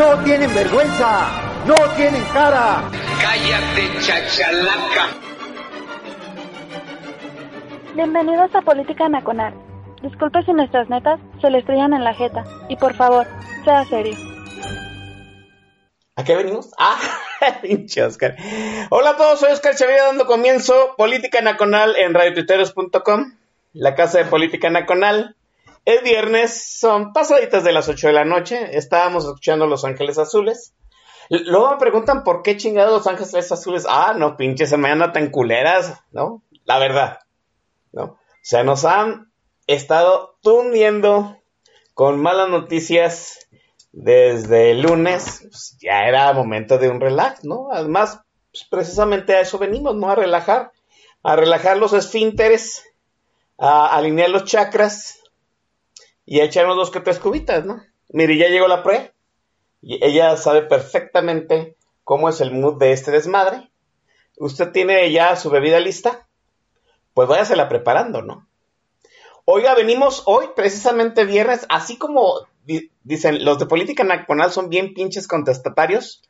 ¡No tienen vergüenza! ¡No tienen cara! Cállate, chachalaca. Bienvenidos a Política Nacional. Disculpe si nuestras netas se le estrellan en la jeta. Y por favor, sea serio. ¿A qué venimos? Ah, pinche Oscar. Hola a todos, soy Oscar Chavira dando comienzo Política Nacional en radiotuiteros.com, la casa de Política Nacional. Es viernes, son pasaditas de las 8 de la noche, estábamos escuchando Los Ángeles Azules. Luego me preguntan por qué chingados Los Ángeles Azules. Ah, no, pinches, se me andan tan culeras, ¿no? La verdad, ¿no? O sea, nos han estado tundiendo con malas noticias desde el lunes. Pues, ya era momento de un relax, ¿no? Además, pues, precisamente a eso venimos, ¿no? A relajar, a relajar los esfínteres, a alinear los chakras y a echarnos dos que tres cubitas, ¿no? Mire, ya llegó la pre. Y ella sabe perfectamente cómo es el mood de este desmadre. ¿Usted tiene ya su bebida lista? Pues váyasela preparando, ¿no? Oiga, venimos hoy, precisamente viernes, así como di- dicen los de política nacional son bien pinches contestatarios.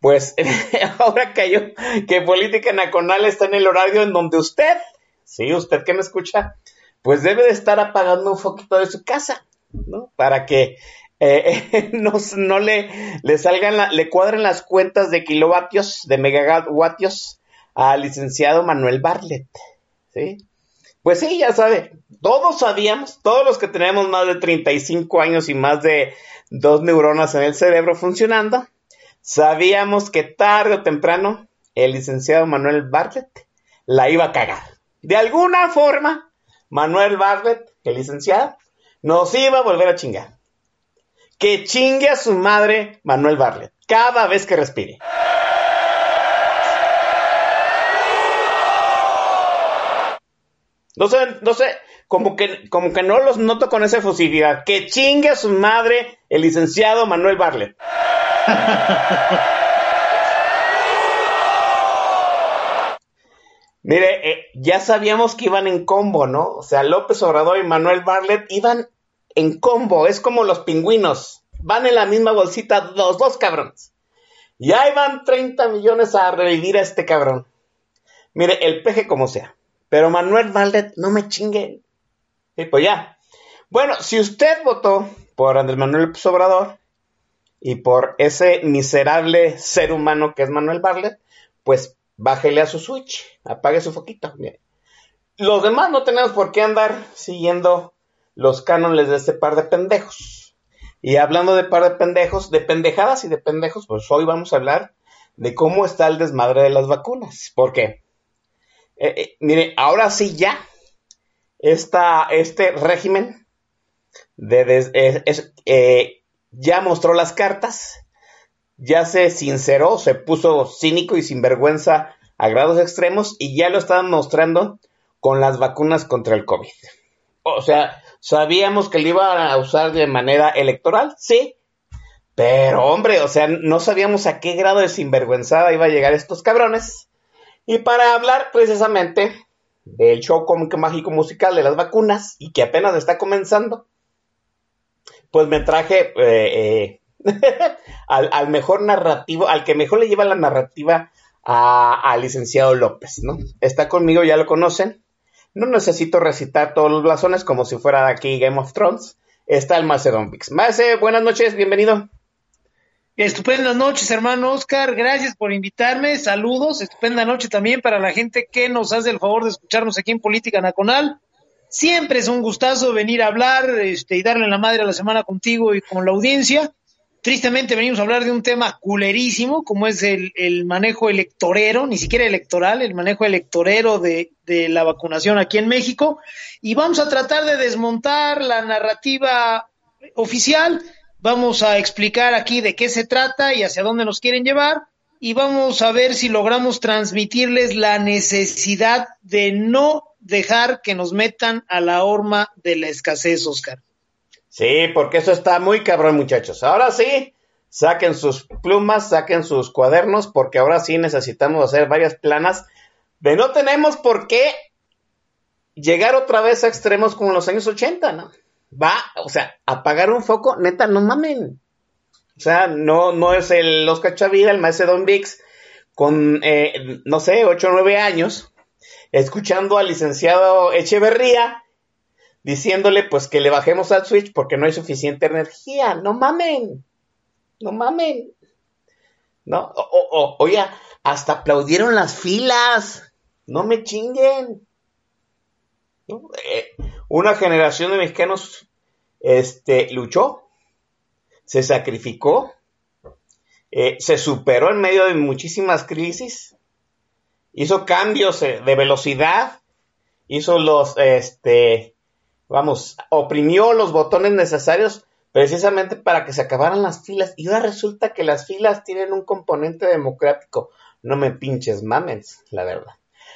Pues ahora cayó que política nacional está en el horario en donde usted, sí, usted que me escucha, pues debe de estar apagando un foquito de su casa, ¿no? Para que eh, no, le salgan, la- le cuadren las cuentas de kilovatios, de megawatios al licenciado Manuel Bartlett, ¿sí? Pues sí, ya sabe, todos sabíamos, todos los que tenemos más de 35 años y más de dos neuronas en el cerebro funcionando, sabíamos que tarde o temprano el licenciado Manuel Bartlett la iba a cagar. De alguna forma, Manuel Bartlett, el licenciado, nos iba a volver a chingar. Que chingue a su madre Manuel Bartlett cada vez que respire. No sé, no sé, como que, como que no los noto con esa efusividad. Que chingue a su madre el licenciado Manuel Bartlett. Mire, eh, ya sabíamos que iban en combo, ¿no? O sea, López Obrador y Manuel Bartlett iban en combo. Es como los pingüinos. Van en la misma bolsita los dos cabrones. Y ahí van 30 millones a revivir a este cabrón. Mire, el peje como sea. Pero Manuel Bartlett, no me chingue. Sí, pues ya. Bueno, si usted votó por Andrés Manuel López Obrador y por ese miserable ser humano que es Manuel Bartlett, pues bájele a su switch, apague su foquito. Los demás no tenemos por qué andar siguiendo los cánones de este par de pendejos. Y hablando de par de pendejos, de pendejadas y de pendejos, pues hoy vamos a hablar de cómo está el desmadre de las vacunas. ¿Por qué? Eh, eh, mire, ahora sí ya, este régimen eh, ya mostró las cartas, ya se sinceró, se puso cínico y sinvergüenza a grados extremos y ya lo estaban mostrando con las vacunas contra el COVID. O sea, sabíamos que lo iban a usar de manera electoral, sí, pero hombre, o sea, no sabíamos a qué grado de sinvergüenzada iba a llegar estos cabrones. Y para hablar precisamente del show cómico mágico musical de las vacunas y que apenas está comenzando, pues me traje eh, eh, al, al mejor narrativo, al que mejor le lleva la narrativa a- al licenciado López, ¿no? Está conmigo, ya lo conocen. No necesito recitar todos los blasones como si fuera aquí Game of Thrones. Está el Macedon Vix. Mace, buenas noches, bienvenido. Estupendas noches, hermano Oscar. Gracias por invitarme. Saludos. Estupenda noche también para la gente que nos hace el favor de escucharnos aquí en Política Nacional. Siempre es un gustazo venir a hablar este, y darle la madre a la semana contigo y con la audiencia. Tristemente venimos a hablar de un tema culerísimo, como es el, el manejo electorero, ni siquiera electoral, el manejo electorero de, de la vacunación aquí en México. Y vamos a tratar de desmontar la narrativa oficial Vamos a explicar aquí de qué se trata y hacia dónde nos quieren llevar y vamos a ver si logramos transmitirles la necesidad de no dejar que nos metan a la horma de la escasez, Oscar. Sí, porque eso está muy cabrón, muchachos. Ahora sí, saquen sus plumas, saquen sus cuadernos, porque ahora sí necesitamos hacer varias planas de no tenemos por qué llegar otra vez a extremos como en los años 80, ¿no? Va, o sea, apagar un foco, neta, no mamen. O sea, no, no es el Oscar Chavira, el maestro Don Vix, con, eh, no sé, 8 o 9 años, escuchando al licenciado Echeverría, diciéndole pues que le bajemos al switch porque no hay suficiente energía. No mamen, no mamen. No, oye, hasta aplaudieron las filas. No me chinguen. Eh, una generación de mexicanos este, luchó, se sacrificó, eh, se superó en medio de muchísimas crisis, hizo cambios eh, de velocidad, hizo los, este, vamos, oprimió los botones necesarios precisamente para que se acabaran las filas. Y ahora resulta que las filas tienen un componente democrático. No me pinches mames, la verdad.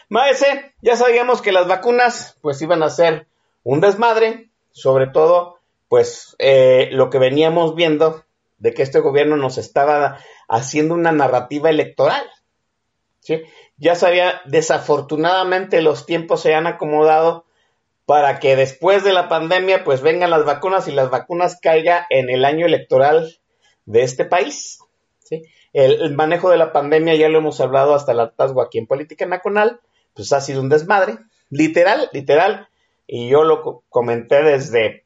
Maese, ya sabíamos que las vacunas pues iban a ser un desmadre, sobre todo pues eh, lo que veníamos viendo de que este gobierno nos estaba haciendo una narrativa electoral. ¿sí? Ya sabía, desafortunadamente los tiempos se han acomodado para que después de la pandemia pues vengan las vacunas y las vacunas caiga en el año electoral de este país. El, manejo de la pandemia ya lo hemos hablado hasta el hartazgo aquí en Política Nacional, pues ha sido un desmadre, literal, literal, y yo lo comenté desde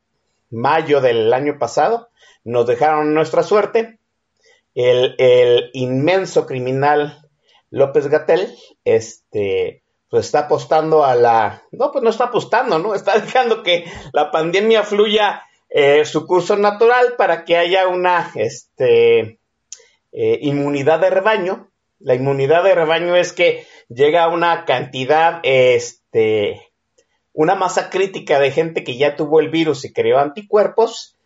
mayo del año pasado, nos dejaron nuestra suerte, el, el inmenso criminal López Gatel, este, pues está apostando a la, no, pues no está apostando, ¿no? Está dejando que la pandemia fluya eh, su curso natural para que haya una, este, eh, inmunidad de rebaño. La inmunidad de rebaño es que llega una cantidad, este, una masa crítica de gente que ya tuvo el virus y creó anticuerpos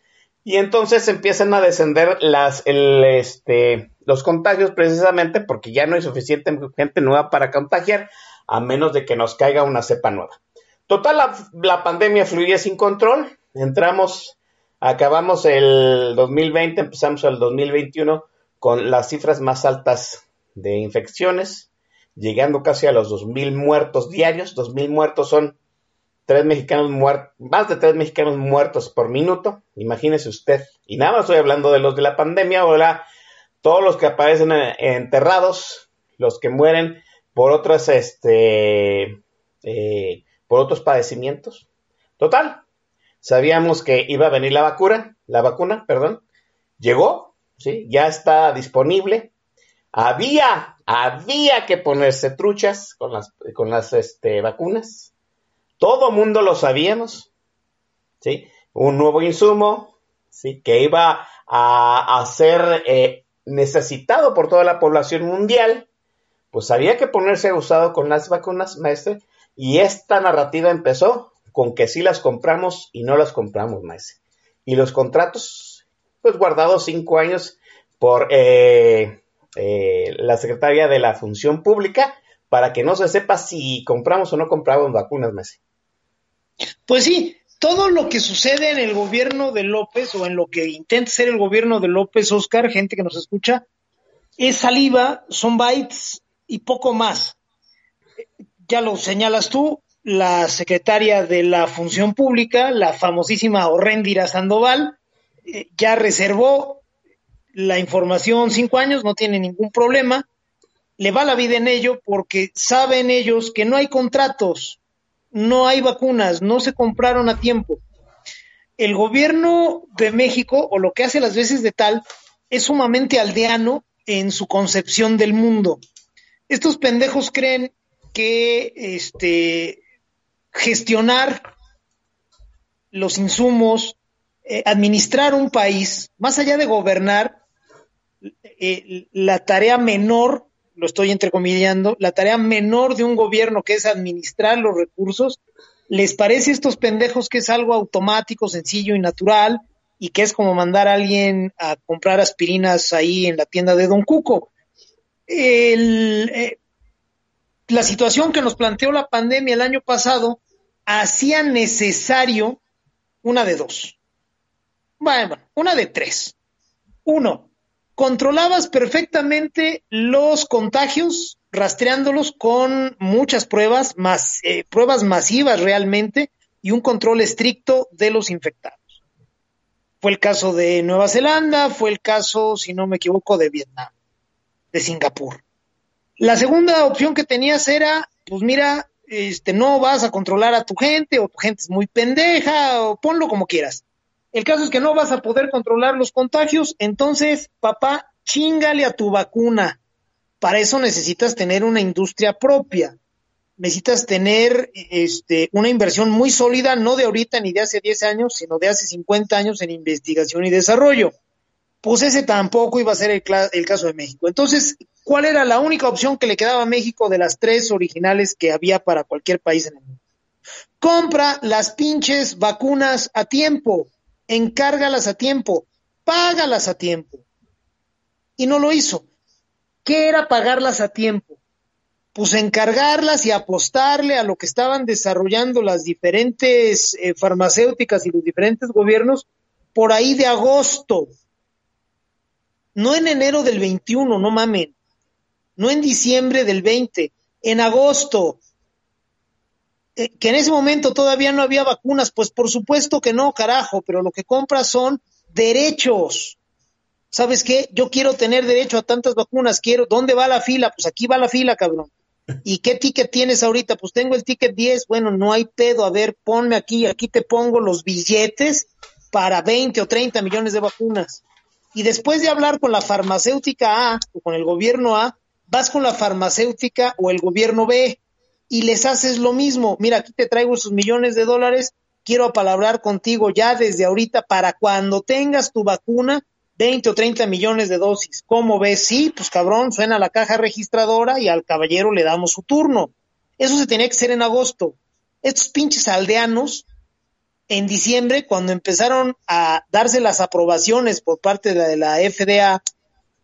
y entonces empiezan a descender este, los contagios precisamente porque ya no hay suficiente gente nueva para contagiar a menos de que nos caiga una cepa nueva. Total, la, pandemia fluye sin control. Entramos, acabamos el 2020, empezamos el 2021 con las cifras más altas de infecciones, llegando casi a los 2.000 muertos diarios. 2.000 muertos son tres mexicanos muertos, más de tres mexicanos muertos por minuto. Imagínese usted. Y nada más estoy hablando de los de la pandemia, ahora todos los que aparecen enterrados, los que mueren por otras, este, eh, por otros padecimientos. Total, sabíamos que iba a venir la vacuna, la vacuna, perdón, llegó, sí, ya está disponible. Había, había que ponerse truchas con las, con las este, vacunas. Todo mundo lo sabíamos, sí, un nuevo insumo, sí, que iba a, ser eh, necesitado por toda la población mundial pues había que ponerse usado con las vacunas, maestre, y esta narrativa empezó con que sí las compramos y no las compramos, maestre. Y los contratos, pues guardados cinco años por eh, eh, la Secretaría de la Función Pública para que no se sepa si compramos o no compramos vacunas, maestre. Pues sí, todo lo que sucede en el gobierno de López o en lo que intenta ser el gobierno de López, Oscar, gente que nos escucha, es saliva, son bytes, y poco más. Ya lo señalas tú, la secretaria de la Función Pública, la famosísima Horrendira Sandoval, eh, ya reservó la información cinco años, no tiene ningún problema, le va la vida en ello porque saben ellos que no hay contratos, no hay vacunas, no se compraron a tiempo. El gobierno de México, o lo que hace las veces de tal, es sumamente aldeano en su concepción del mundo estos pendejos creen que este gestionar los insumos, eh, administrar un país, más allá de gobernar, eh, la tarea menor, lo estoy entrecomillando, la tarea menor de un gobierno que es administrar los recursos, les parece a estos pendejos que es algo automático, sencillo y natural, y que es como mandar a alguien a comprar aspirinas ahí en la tienda de Don Cuco. Eh, la situación que nos planteó la pandemia el año pasado hacía necesario una de dos. Bueno, una de tres. Uno, controlabas perfectamente los contagios, rastreándolos con muchas pruebas, más, eh, pruebas masivas realmente, y un control estricto de los infectados. Fue el caso de Nueva Zelanda, fue el caso, si no me equivoco, de Vietnam, de Singapur. La segunda opción que tenías era, pues mira, este, no vas a controlar a tu gente, o tu gente es muy pendeja, o ponlo como quieras. El caso es que no vas a poder controlar los contagios, entonces, papá, chingale a tu vacuna. Para eso necesitas tener una industria propia necesitas tener este, una inversión muy sólida, no de ahorita ni de hace 10 años, sino de hace 50 años en investigación y desarrollo. Pues ese tampoco iba a ser el, caso de México. Entonces, ¿cuál era la única opción que le quedaba a México de las tres originales que había para cualquier país en el mundo? Compra las pinches vacunas a tiempo, encárgalas a tiempo, págalas a tiempo. Y no lo hizo. ¿Qué era pagarlas a tiempo? pues encargarlas y apostarle a lo que estaban desarrollando las diferentes eh, farmacéuticas y los diferentes gobiernos por ahí de agosto. No en enero del 21, no mamen. No en diciembre del 20, en agosto. Eh, que en ese momento todavía no había vacunas, pues por supuesto que no, carajo, pero lo que compras son derechos. ¿Sabes qué? Yo quiero tener derecho a tantas vacunas, quiero, ¿dónde va la fila? Pues aquí va la fila, cabrón. ¿Y qué ticket tienes ahorita? Pues tengo el ticket 10. Bueno, no hay pedo. A ver, ponme aquí, aquí te pongo los billetes para 20 o 30 millones de vacunas. Y después de hablar con la farmacéutica A o con el gobierno A, vas con la farmacéutica o el gobierno B y les haces lo mismo. Mira, aquí te traigo esos millones de dólares. Quiero apalabrar contigo ya desde ahorita para cuando tengas tu vacuna 20 o 30 millones de dosis. ¿Cómo ves? Sí, pues cabrón, suena la caja registradora y al caballero le damos su turno. Eso se tenía que hacer en agosto. Estos pinches aldeanos, en diciembre, cuando empezaron a darse las aprobaciones por parte de la FDA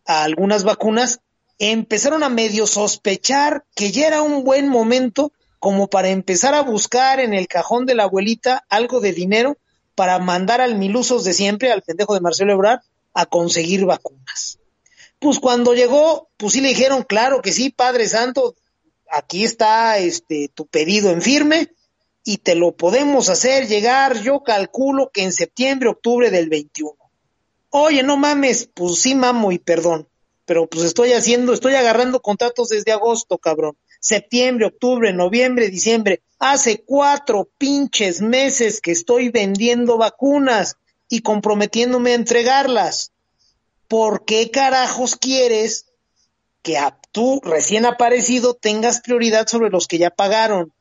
a algunas vacunas, empezaron a medio sospechar que ya era un buen momento como para empezar a buscar en el cajón de la abuelita algo de dinero para mandar al milusos de siempre, al pendejo de Marcelo Ebrard, a conseguir vacunas. Pues cuando llegó, pues sí le dijeron, claro que sí, Padre Santo, aquí está este tu pedido en firme y te lo podemos hacer llegar, yo calculo que en septiembre, octubre del 21. Oye, no mames, pues sí mamo y perdón, pero pues estoy haciendo, estoy agarrando contratos desde agosto, cabrón. Septiembre, octubre, noviembre, diciembre. Hace cuatro pinches meses que estoy vendiendo vacunas y comprometiéndome a entregarlas. ¿Por qué carajos quieres que a tú recién aparecido tengas prioridad sobre los que ya pagaron?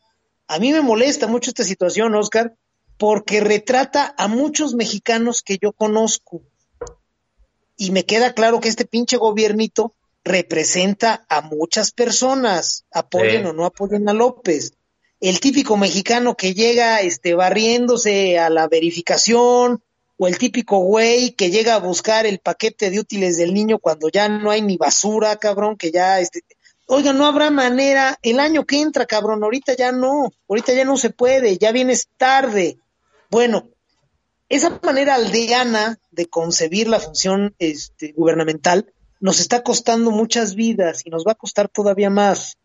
A mí me molesta mucho esta situación, Oscar, porque retrata a muchos mexicanos que yo conozco. Y me queda claro que este pinche gobiernito representa a muchas personas, apoyen o no apoyen a López. El típico mexicano que llega este barriéndose a la verificación, o el típico güey que llega a buscar el paquete de útiles del niño cuando ya no hay ni basura, cabrón, que ya este Oiga, no habrá manera, el año que entra, cabrón, ahorita ya no, ahorita ya no se puede, ya vienes tarde. Bueno, esa manera aldeana de concebir la función este, gubernamental nos está costando muchas vidas y nos va a costar todavía más.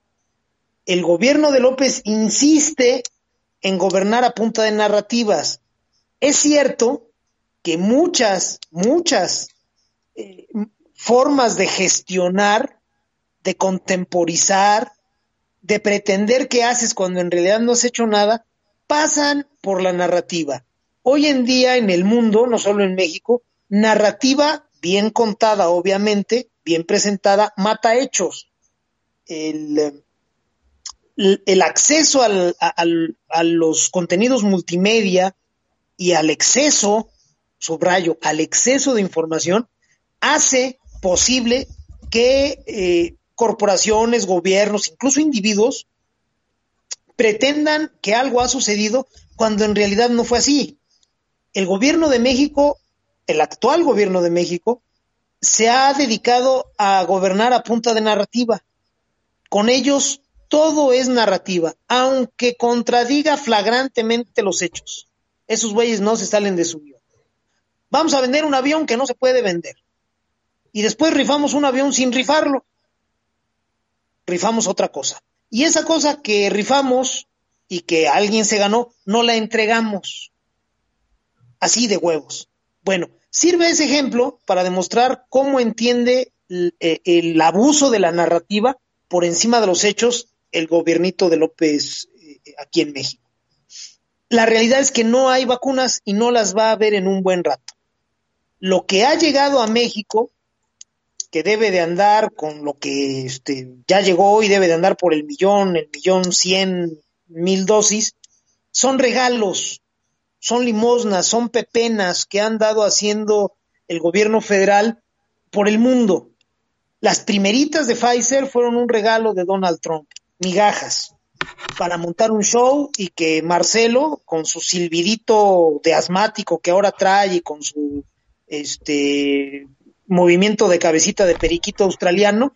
El gobierno de López insiste en gobernar a punta de narrativas. Es cierto que muchas, muchas eh, formas de gestionar, de contemporizar, de pretender que haces cuando en realidad no has hecho nada, pasan por la narrativa. Hoy en día en el mundo, no solo en México, narrativa bien contada, obviamente, bien presentada, mata hechos. El, acceso a los contenidos multimedia y al exceso subrayo, al exceso de información, hace posible que eh, corporaciones, gobiernos, incluso individuos, pretendan que algo ha sucedido cuando en realidad no fue así. El gobierno de México el actual gobierno de México, se ha dedicado a gobernar a punta de narrativa. Con ellos todo es narrativa, aunque contradiga flagrantemente los hechos. Esos güeyes no se salen de su guion. Vamos a vender un avión que no se puede vender. Y después rifamos un avión sin rifarlo. Rifamos otra cosa. Y esa cosa que rifamos y que alguien se ganó, no la entregamos. Así de huevos. Bueno, sirve ese ejemplo para demostrar cómo entiende el, eh, abuso de la narrativa por encima de los hechos el gobiernito de López eh, aquí en México. La realidad es que no hay vacunas y no las va a haber en un buen rato. Lo que ha llegado a México, que debe de andar con lo que este, ya llegó y debe de andar por el millón, el millón cien mil dosis, son regalos, son limosnas, son pepenas que han dado haciendo el gobierno federal por el mundo. Las primeritas de Pfizer fueron un regalo de Donald Trump, migajas, para montar un show y que Marcelo, con su silbidito de asmático que ahora trae y con su este movimiento de cabecita de periquito australiano,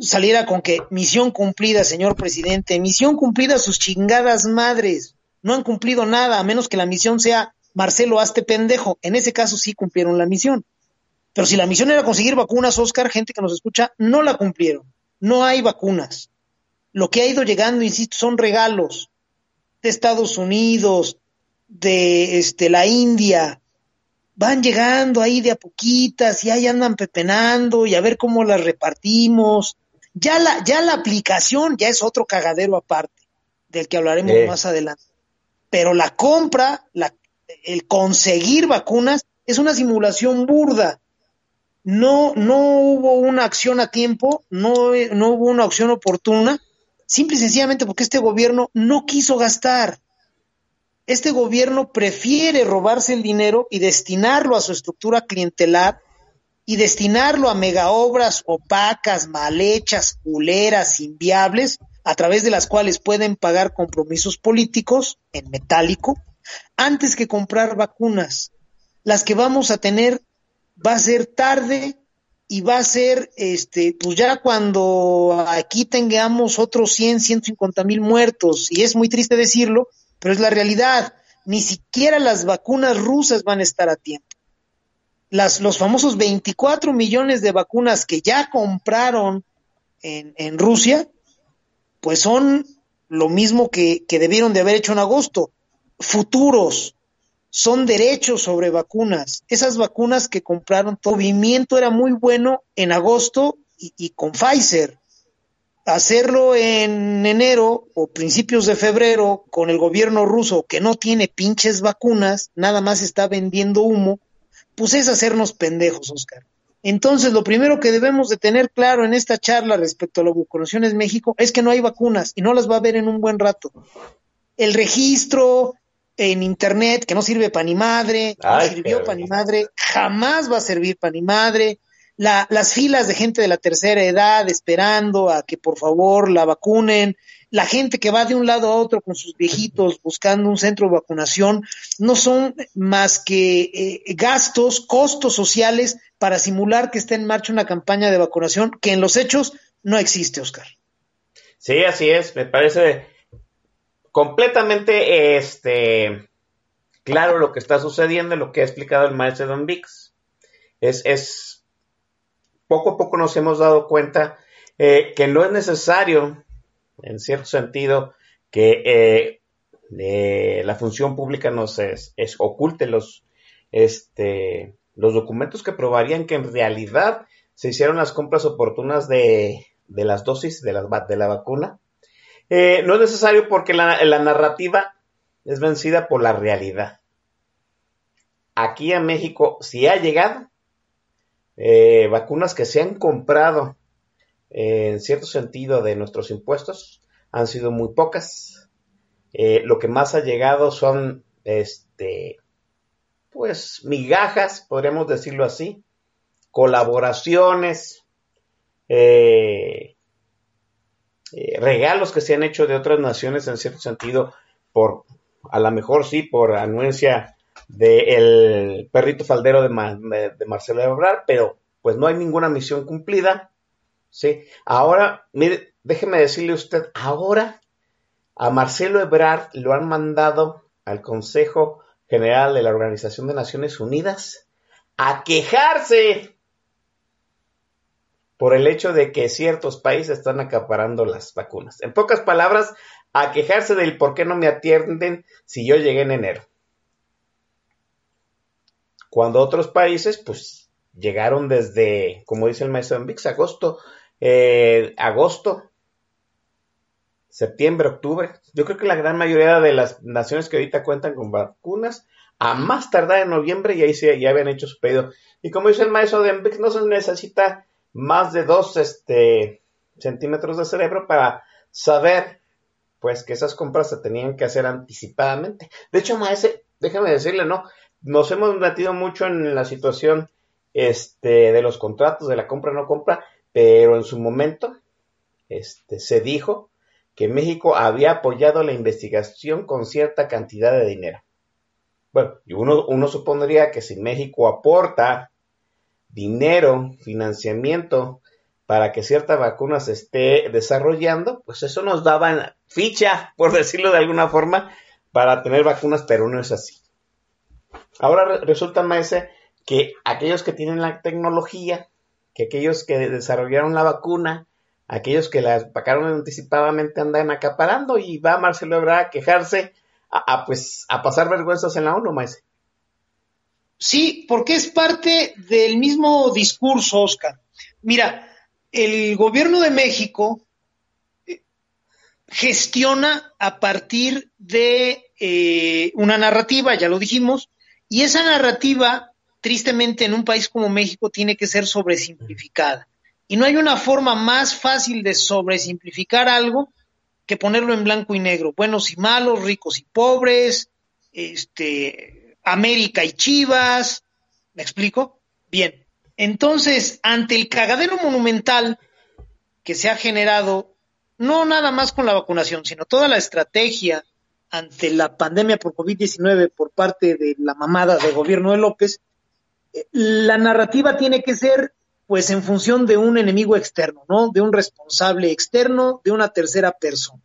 saliera con que misión cumplida, señor presidente, misión cumplida sus chingadas madres. No han cumplido nada, a menos que la misión sea Marcelo, hazte pendejo. En ese caso sí cumplieron la misión. Pero si la misión era conseguir vacunas, Oscar, gente que nos escucha, no la cumplieron. No hay vacunas. Lo que ha ido llegando, insisto, son regalos de Estados Unidos, de este, la India. Van llegando ahí de a poquitas y ahí andan pepenando y a ver cómo las repartimos. Ya la, ya la aplicación ya es otro cagadero aparte, del que hablaremos más adelante. Pero la compra, la, el conseguir vacunas, es una simulación burda no, no hubo una acción a tiempo, no, no hubo una acción oportuna, simple y sencillamente porque este gobierno no quiso gastar. Este gobierno prefiere robarse el dinero y destinarlo a su estructura clientelar y destinarlo a megaobras opacas, mal hechas, culeras, inviables, a través de las cuales pueden pagar compromisos políticos en metálico, antes que comprar vacunas. Las que vamos a tener va a ser tarde y va a ser, este, pues ya cuando aquí tengamos otros 100, 150 mil muertos, y es muy triste decirlo, pero es la realidad, ni siquiera las vacunas rusas van a estar a tiempo. Las, los famosos 24 millones de vacunas que ya compraron en, Rusia, pues son lo mismo que, debieron de haber hecho en agosto, futuros, son derechos sobre vacunas. Esas vacunas que compraron, movimiento era muy bueno en agosto y, con Pfizer. Hacerlo en enero o principios de febrero con el gobierno ruso que no tiene pinches vacunas, nada más está vendiendo humo, pues es hacernos pendejos, Oscar. Entonces, lo primero que debemos de tener claro en esta charla respecto a la vacunación en México es que no hay vacunas y no las va a haber en un buen rato. El registro, en internet que no sirve para ni madre, Ay, no sirvió para ni madre, jamás va a servir para ni madre. La, las filas de gente de la tercera edad esperando a que por favor la vacunen, la gente que va de un lado a otro con sus viejitos buscando un centro de vacunación, no son más que eh, gastos, costos sociales para simular que está en marcha una campaña de vacunación que en los hechos no existe, Oscar. Sí, así es, me parece completamente este claro lo que está sucediendo, lo que ha explicado el maestro Don Vix. Es, es poco a poco nos hemos dado cuenta eh, que no es necesario, en cierto sentido, que eh, la función pública nos es, es, oculte los, este, los documentos que probarían que en realidad se hicieron las compras oportunas de, de las dosis de la, de la vacuna. Eh, no es necesario porque la, la, narrativa es vencida por la realidad. Aquí a México, si ha llegado eh, vacunas que se han comprado eh, en cierto sentido de nuestros impuestos, han sido muy pocas. Eh, lo que más ha llegado son, este, pues, migajas, podríamos decirlo así, colaboraciones, regalos que se han hecho de otras naciones en cierto sentido por a lo mejor sí por anuencia del perrito faldero de, Marcelo Ebrard, pero pues no hay ninguna misión cumplida. ¿sí? Ahora, mire, déjeme decirle usted, ahora a Marcelo Ebrard lo han mandado al Consejo General de la Organización de Naciones Unidas a quejarse por el hecho de que ciertos países están acaparando las vacunas. En pocas palabras, a quejarse del por qué no me atienden si yo llegué en enero. Cuando otros países, pues, llegaron desde, como dice el maestro VIX, agosto, eh, agosto, septiembre, octubre. Yo creo que la gran mayoría de las naciones que ahorita cuentan con vacunas, a más tardar en noviembre, y ahí ya habían hecho su pedido. Y como dice el maestro de VIX, no se necesita más de dos este, centímetros de cerebro para saber pues que esas compras se tenían que hacer anticipadamente. De hecho, maese, déjame decirle, ¿no? Nos hemos metido mucho en la situación este, de los contratos, de la compra no compra, pero en su momento este, se dijo que México había apoyado la investigación con cierta cantidad de dinero. Bueno, uno, uno supondría que si México aporta dinero, financiamiento para que cierta vacuna se esté desarrollando, pues eso nos daba ficha, por decirlo de alguna forma, para tener vacunas, pero no es así. Ahora resulta, más que aquellos que tienen la tecnología, que aquellos que desarrollaron la vacuna, aquellos que la sacaron anticipadamente andan acaparando y va Marcelo Ebrard a quejarse, a, pues, a pasar vergüenzas en la ONU, maese. Sí, porque es parte del mismo discurso, Oscar. Mira, el gobierno de México eh, gestiona a partir de eh, una narrativa, ya lo dijimos, y esa narrativa, tristemente, en un país como México tiene que ser sobresimplificada. Y no hay una forma más fácil de sobresimplificar algo que ponerlo en blanco y negro, buenos y malos, ricos y pobres, este, América y Chivas. ¿Me explico? Bien. Entonces, ante el cagadero monumental que se ha generado, no nada más con la vacunación, sino toda la estrategia ante la pandemia por COVID-19 por parte de la mamada del gobierno de López, eh, la narrativa tiene que ser pues en función de un enemigo externo, ¿no? De un responsable externo, de una tercera persona.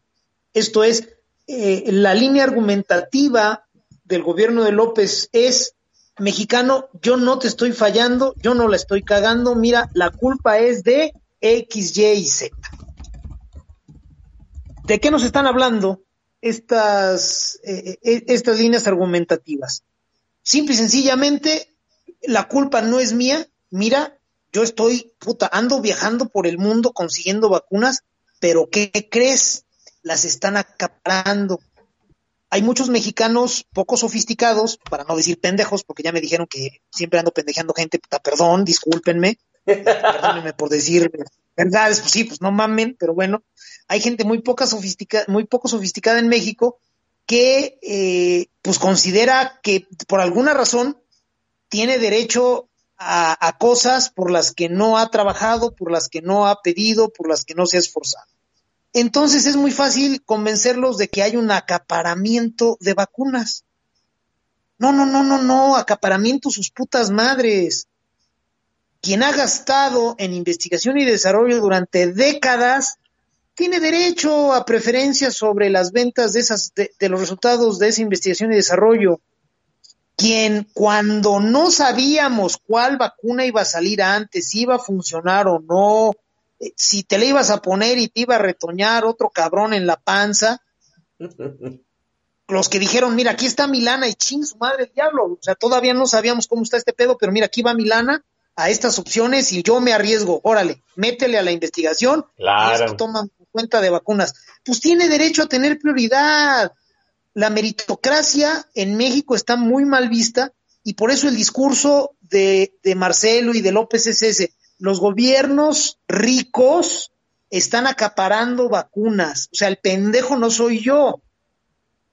Esto es, eh, la línea argumentativa del gobierno de López es mexicano, yo no te estoy fallando, yo no la estoy cagando, mira, la culpa es de X, Y y Z. ¿De qué nos están hablando estas, eh, eh, estas líneas argumentativas? Simple y sencillamente, la culpa no es mía, mira, yo estoy, puta, ando viajando por el mundo consiguiendo vacunas, pero ¿qué crees? Las están acaparando, hay muchos mexicanos poco sofisticados, para no decir pendejos, porque ya me dijeron que siempre ando pendejeando gente, puta, perdón, discúlpenme, perdónenme por decir verdades, pues sí, pues no mamen, pero bueno, hay gente muy poca sofisticada, muy poco sofisticada en México que eh, pues considera que por alguna razón tiene derecho a, a, cosas por las que no ha trabajado, por las que no ha pedido, por las que no se ha esforzado entonces es muy fácil convencerlos de que hay un acaparamiento de vacunas. No, no, no, no, no, acaparamiento sus putas madres. Quien ha gastado en investigación y desarrollo durante décadas tiene derecho a preferencias sobre las ventas de esas de, los resultados de esa investigación y desarrollo. Quien cuando no sabíamos cuál vacuna iba a salir antes, si iba a funcionar o no, eh, si te le ibas a poner y te iba a retoñar otro cabrón en la panza, los que dijeron, mira, aquí está Milana y ching, su madre el diablo, o sea, todavía no sabíamos cómo está este pedo, pero mira, aquí va Milana a estas opciones y yo me arriesgo, órale, métele a la investigación claro. y toman cuenta de vacunas. Pues tiene derecho a tener prioridad. La meritocracia en México está muy mal vista y por eso el discurso de, de Marcelo y de López es ese los gobiernos ricos están acaparando vacunas. O sea, el pendejo no soy yo.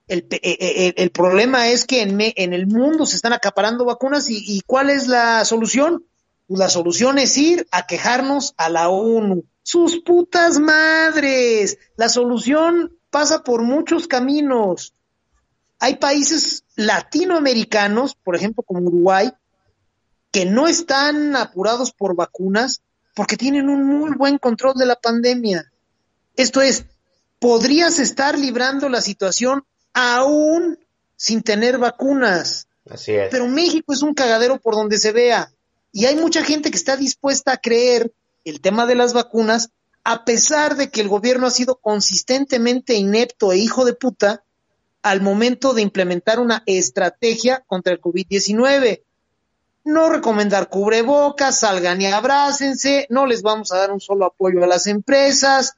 El, el, eh, eh, el problema es que en, me, en, el mundo se están acaparando vacunas y, y, ¿cuál es la solución? Pues la solución es ir a quejarnos a la ONU. Sus putas madres. La solución pasa por muchos caminos. Hay países latinoamericanos, por ejemplo, como Uruguay, que no están apurados por vacunas porque tienen un muy buen control de la pandemia. Esto es, podrías estar librando la situación aún sin tener vacunas. Así es. Pero México es un cagadero por donde se vea. Y hay mucha gente que está dispuesta a creer el tema de las vacunas, a pesar de que el gobierno ha sido consistentemente inepto e hijo de puta al momento de implementar una estrategia contra el COVID-19. No recomendar cubrebocas, salgan y abrácense, no les vamos a dar un solo apoyo a las empresas.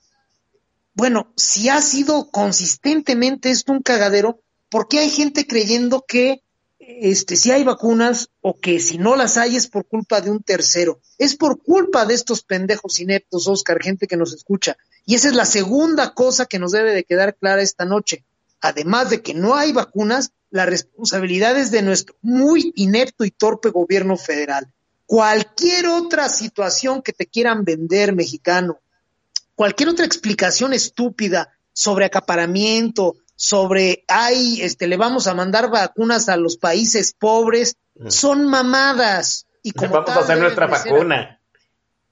Bueno, si ha sido consistentemente esto un cagadero, ¿por qué hay gente creyendo que este, si hay vacunas o que si no las hay es por culpa de un tercero. Es por culpa de estos pendejos ineptos, Oscar, gente que nos escucha. Y esa es la segunda cosa que nos debe de quedar clara esta noche. Además de que no hay vacunas, la responsabilidad es de nuestro muy inepto y torpe gobierno federal. Cualquier otra situación que te quieran vender, mexicano, cualquier otra explicación estúpida sobre acaparamiento, sobre, ay, este, le vamos a mandar vacunas a los países pobres, son mamadas. Y como vamos a hacer nuestra vacuna.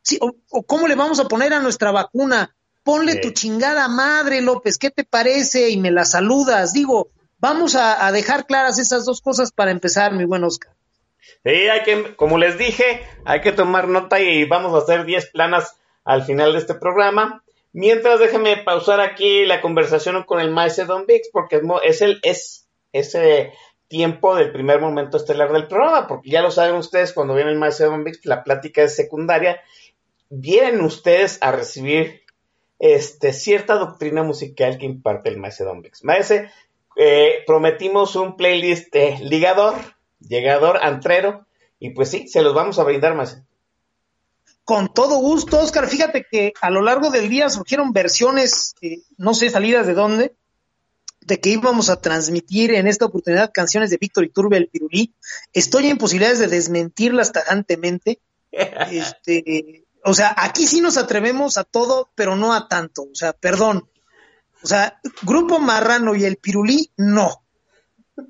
Sí, o, cómo le vamos a poner a nuestra vacuna. Ponle tu chingada madre, López, ¿qué te parece? Y me la saludas. Digo, vamos a, a dejar claras esas dos cosas para empezar, mi buen Oscar. Sí, hay que, como les dije, hay que tomar nota y vamos a hacer 10 planas al final de este programa. Mientras déjeme pausar aquí la conversación con el maestro Don Vix, porque es, el, es ese tiempo del primer momento estelar del programa, porque ya lo saben ustedes, cuando viene el maestro Don Vix, la plática es secundaria, vienen ustedes a recibir este, cierta doctrina musical que imparte el maestro Don Vix. Maese, eh, prometimos un playlist ligador, llegador, antrero, y pues sí, se los vamos a brindar, maese. Con todo gusto, Oscar. Fíjate que a lo largo del día surgieron versiones, eh, no sé, salidas de dónde, de que íbamos a transmitir en esta oportunidad canciones de Víctor Iturbe el Pirulí. Estoy en posibilidades de desmentirlas tajantemente. Este, o sea, aquí sí nos atrevemos a todo, pero no a tanto. O sea, perdón. O sea, Grupo Marrano y el Pirulí, no.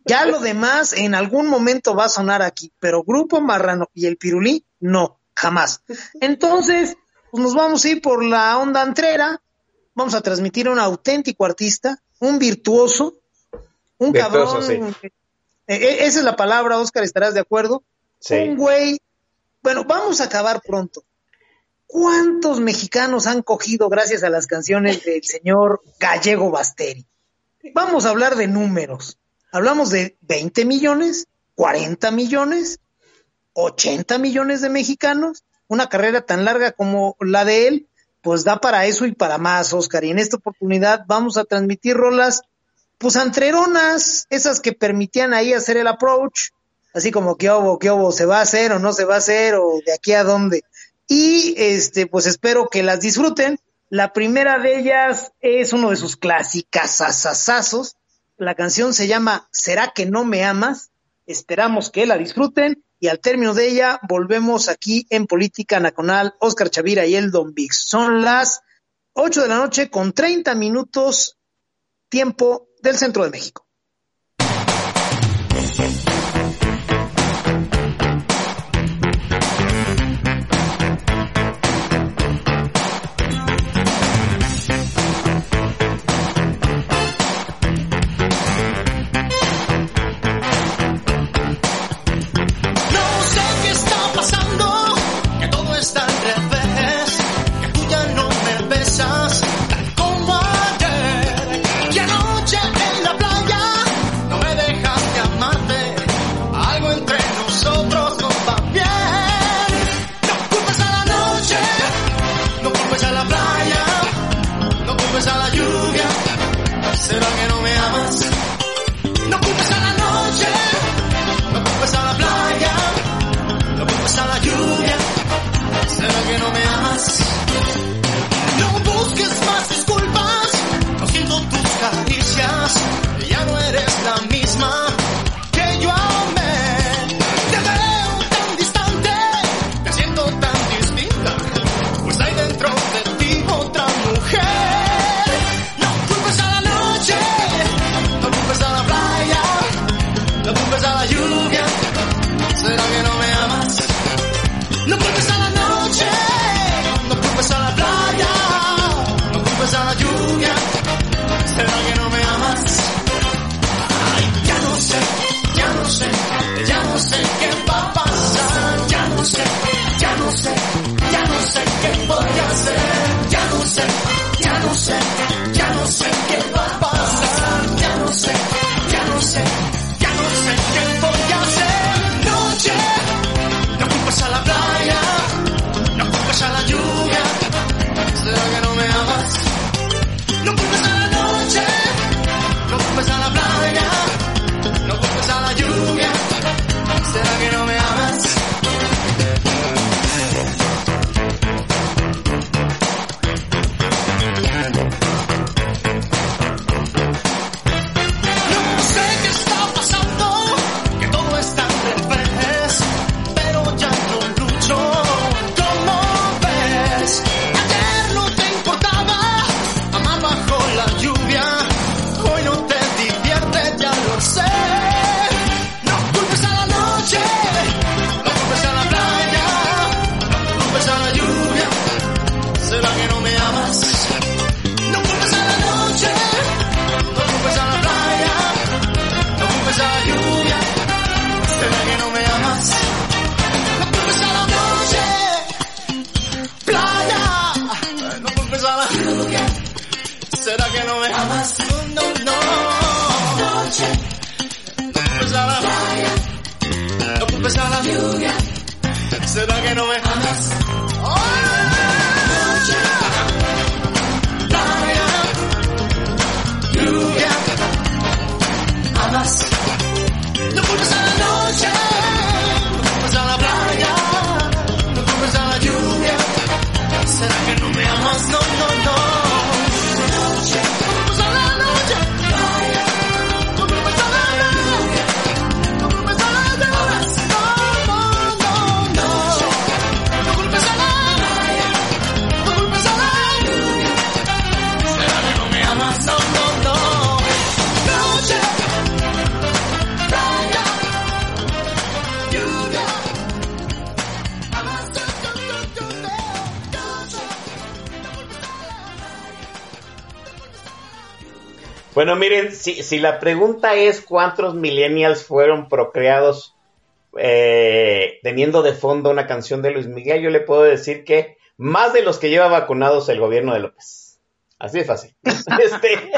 Ya lo demás en algún momento va a sonar aquí, pero Grupo Marrano y el Pirulí, no jamás. Entonces, pues nos vamos a ir por la onda antrera, vamos a transmitir a un auténtico artista, un virtuoso, un cabrón. Eh, eh, esa es la palabra, Oscar, ¿estarás de acuerdo? Sí. Un güey. Bueno, vamos a acabar pronto. ¿Cuántos mexicanos han cogido gracias a las canciones del señor Gallego Basteri? Vamos a hablar de números. Hablamos de 20 millones, 40 millones, 80 millones de mexicanos, una carrera tan larga como la de él, pues da para eso y para más, Oscar. Y en esta oportunidad vamos a transmitir rolas, pues antreronas, esas que permitían ahí hacer el approach, así como que obo, que obo, se va a hacer o no se va a hacer, o de aquí a dónde. Y este, pues espero que las disfruten. La primera de ellas es uno de sus clásicas asasazos. La canción se llama ¿Será que no me amas? Esperamos que la disfruten y al término de ella volvemos aquí en Política Nacional, Oscar Chavira y el Don Vix. Son las 8 de la noche con 30 minutos tiempo del centro de México. Miren, si, la pregunta es cuántos millennials fueron procreados eh, teniendo de fondo una canción de Luis Miguel, yo le puedo decir que más de los que lleva vacunados el gobierno de López. Así de fácil. Este,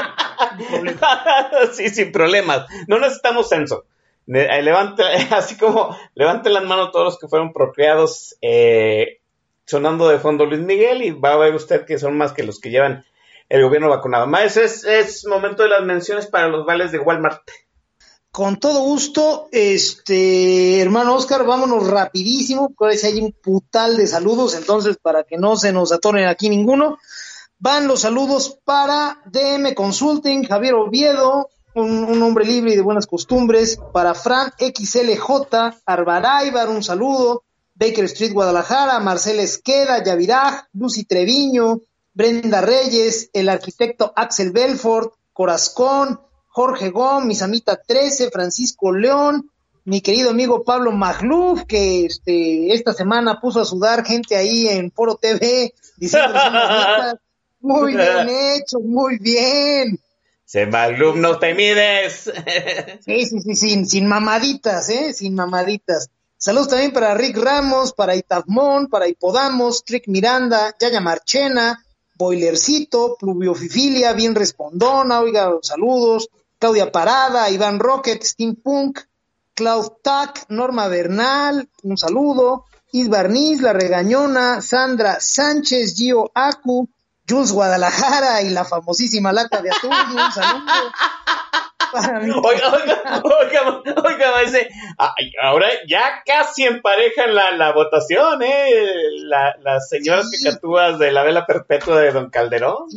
sí, sin problemas. No necesitamos censo. Eh, Levante, así como levanten las manos todos los que fueron procreados eh, sonando de fondo Luis Miguel y va a ver usted que son más que los que llevan el gobierno vacunado. Más es, es momento de las menciones para los vales de Walmart. Con todo gusto, este hermano Oscar, vámonos rapidísimo, porque sí hay un putal de saludos, entonces para que no se nos atoren aquí ninguno, van los saludos para DM Consulting, Javier Oviedo, un, hombre libre y de buenas costumbres, para Fran XLJ, Arbaraibar, un saludo, Baker Street Guadalajara, Marcela Esqueda, Yaviraj, Lucy Treviño, Brenda Reyes, el arquitecto Axel Belfort, Corazcón, Jorge Gómez, Misamita 13, Francisco León, mi querido amigo Pablo Magluf, que este, esta semana puso a sudar gente ahí en Foro TV, diciendo muy bien hecho, muy bien. Se Maglum, no te mides. Sí, sí, sí, sin, sin mamaditas, ¿eh? Sin mamaditas. Saludos también para Rick Ramos, para Itafmón, para Hipodamos, Trick Miranda, Yaya Marchena, Boilercito, Pluviofifilia, bien respondona, oiga, saludos. Claudia Parada, Iván Rocket, Steampunk, Klaus Tack, Norma Bernal, un saludo. Is Barniz, La Regañona, Sandra Sánchez, Gio Acu, Jules Guadalajara y la famosísima lata de atún, un saludo. Para Oiga, oiga, oiga, oiga, maese, ay, ahora ya casi emparejan la, la votación, ¿eh? La- las señoras Sí. picatúas de la vela perpetua de Don Calderón.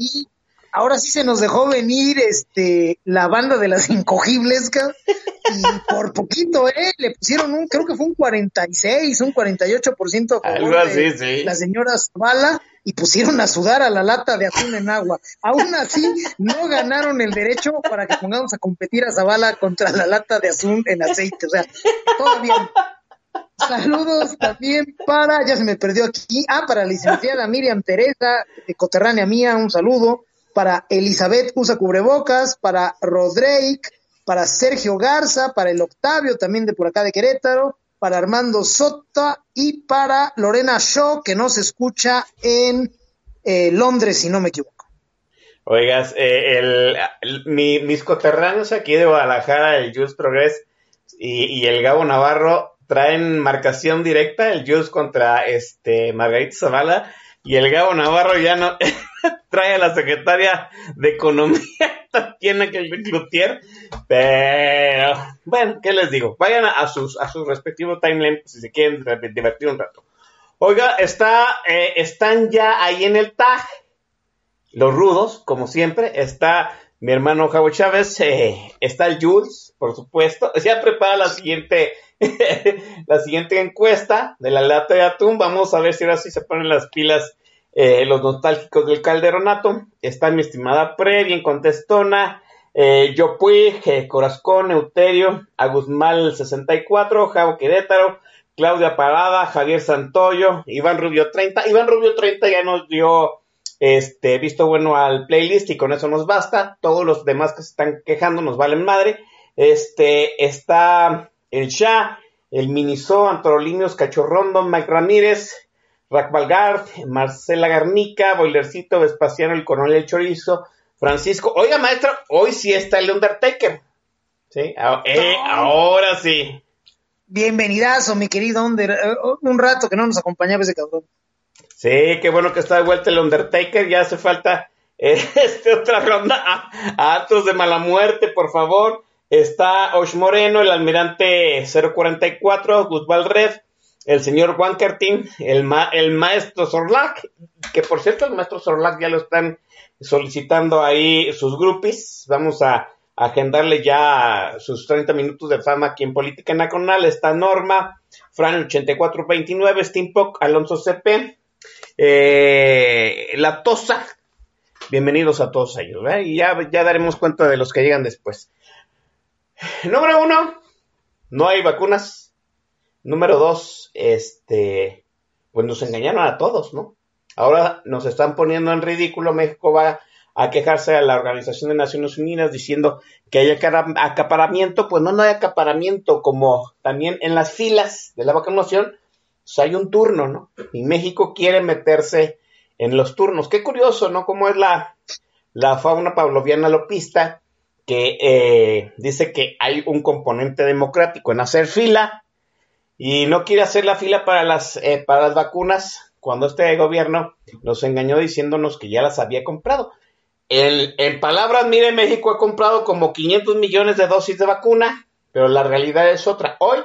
Ahora sí se nos dejó venir este la banda de las incogibles, y por poquito, ¿eh? Le pusieron un, creo que fue un 46, un 48% a favor Algo de así, sí. la señora Zavala y pusieron a sudar a la lata de atún en agua. Aún así, no ganaron el derecho para que pongamos a competir a Zavala contra la lata de atún en aceite. O sea, todavía. Saludos también para, ya se me perdió aquí, ah, para la licenciada Miriam Teresa, de coterránea mía, un saludo. Para Elizabeth Usa Cubrebocas, para Rodrick, para Sergio Garza, para el Octavio también de por acá de Querétaro, para Armando Sota y para Lorena Shaw, que nos escucha en eh, Londres, si no me equivoco. Oigas, eh, el, mi- mis coterráneos aquí de Guadalajara, el Jules Progress y, y el Gabo Navarro, traen marcación directa, el Jules contra este Margarita Zavala, y el Gabo Navarro ya no trae a la secretaria de Economía, Tatiana Cloutier, pero bueno, ¿qué les digo? Vayan a, sus, a sus respectivos timeline si se quieren re- divertir un rato. Oiga, está, eh, están ya ahí en el tag los rudos, como siempre, está mi hermano Javo Chávez, eh, está el Jules, por supuesto, ya prepara la siguiente, la siguiente encuesta de la lata de atún, vamos a ver si ahora sí se ponen las pilas eh, los nostálgicos del calderonato, está mi estimada Pre, bien contestona, eh, Yo Puig, Corazcón, Euterio, Agusmal 64, Javo Querétaro, Claudia Parada, Javier Santoyo, Iván Rubio 30, Iván Rubio 30 ya nos dio este, visto bueno al playlist y con eso nos basta. Todos los demás que se están quejando nos valen madre. Este, está el Shah, el Miniso, Antorolinios, Cachorrondo, Mike Ramírez, Rack Valgard, Marcela Garnica, Boilercito, Vespasiano, el Coronel Chorizo, Francisco. Oiga, maestro, hoy sí está el Undertaker. Sí, Ah, eh, ahora sí. Bienvenidazo, mi querido Under. Un rato que no nos acompañaba ese cabrón. Sí, qué bueno que está de vuelta el Undertaker. Ya hace falta eh, este, otra ronda a, a actos de mala muerte, por favor. Está Osh Moreno, el almirante 044, Guzbal Red, el señor Wankertin, el, ma- el maestro Sorlac, que por cierto el maestro Sorlac ya lo están solicitando ahí sus groupies. Vamos a agendarle ya sus 30 minutos de fama aquí en Política Nacional. Está Norma, Fran 8429, Steampunk, Alonso CP, eh, La Tosa. Bienvenidos a todos ellos, ¿verdad? Y ya, ya daremos cuenta de los que llegan después. Número uno, no hay vacunas. Número dos, este, pues nos engañaron a todos, ¿no? Ahora nos están poniendo en ridículo. México va a quejarse a la Organización de Naciones Unidas diciendo que hay acaparamiento. Pues no, no hay acaparamiento, como también en las filas de la vacunación, pues hay un turno, ¿no? Y México quiere meterse en los turnos. Qué curioso, ¿no? Cómo es la, la fauna pavloviana lopista que eh, dice que hay un componente democrático en hacer fila y no quiere hacer la fila para las, eh, para las vacunas cuando este gobierno nos engañó diciéndonos que ya las había comprado. El- en palabras, mire, México ha comprado como 500 millones de dosis de vacuna, pero la realidad es otra. Hoy,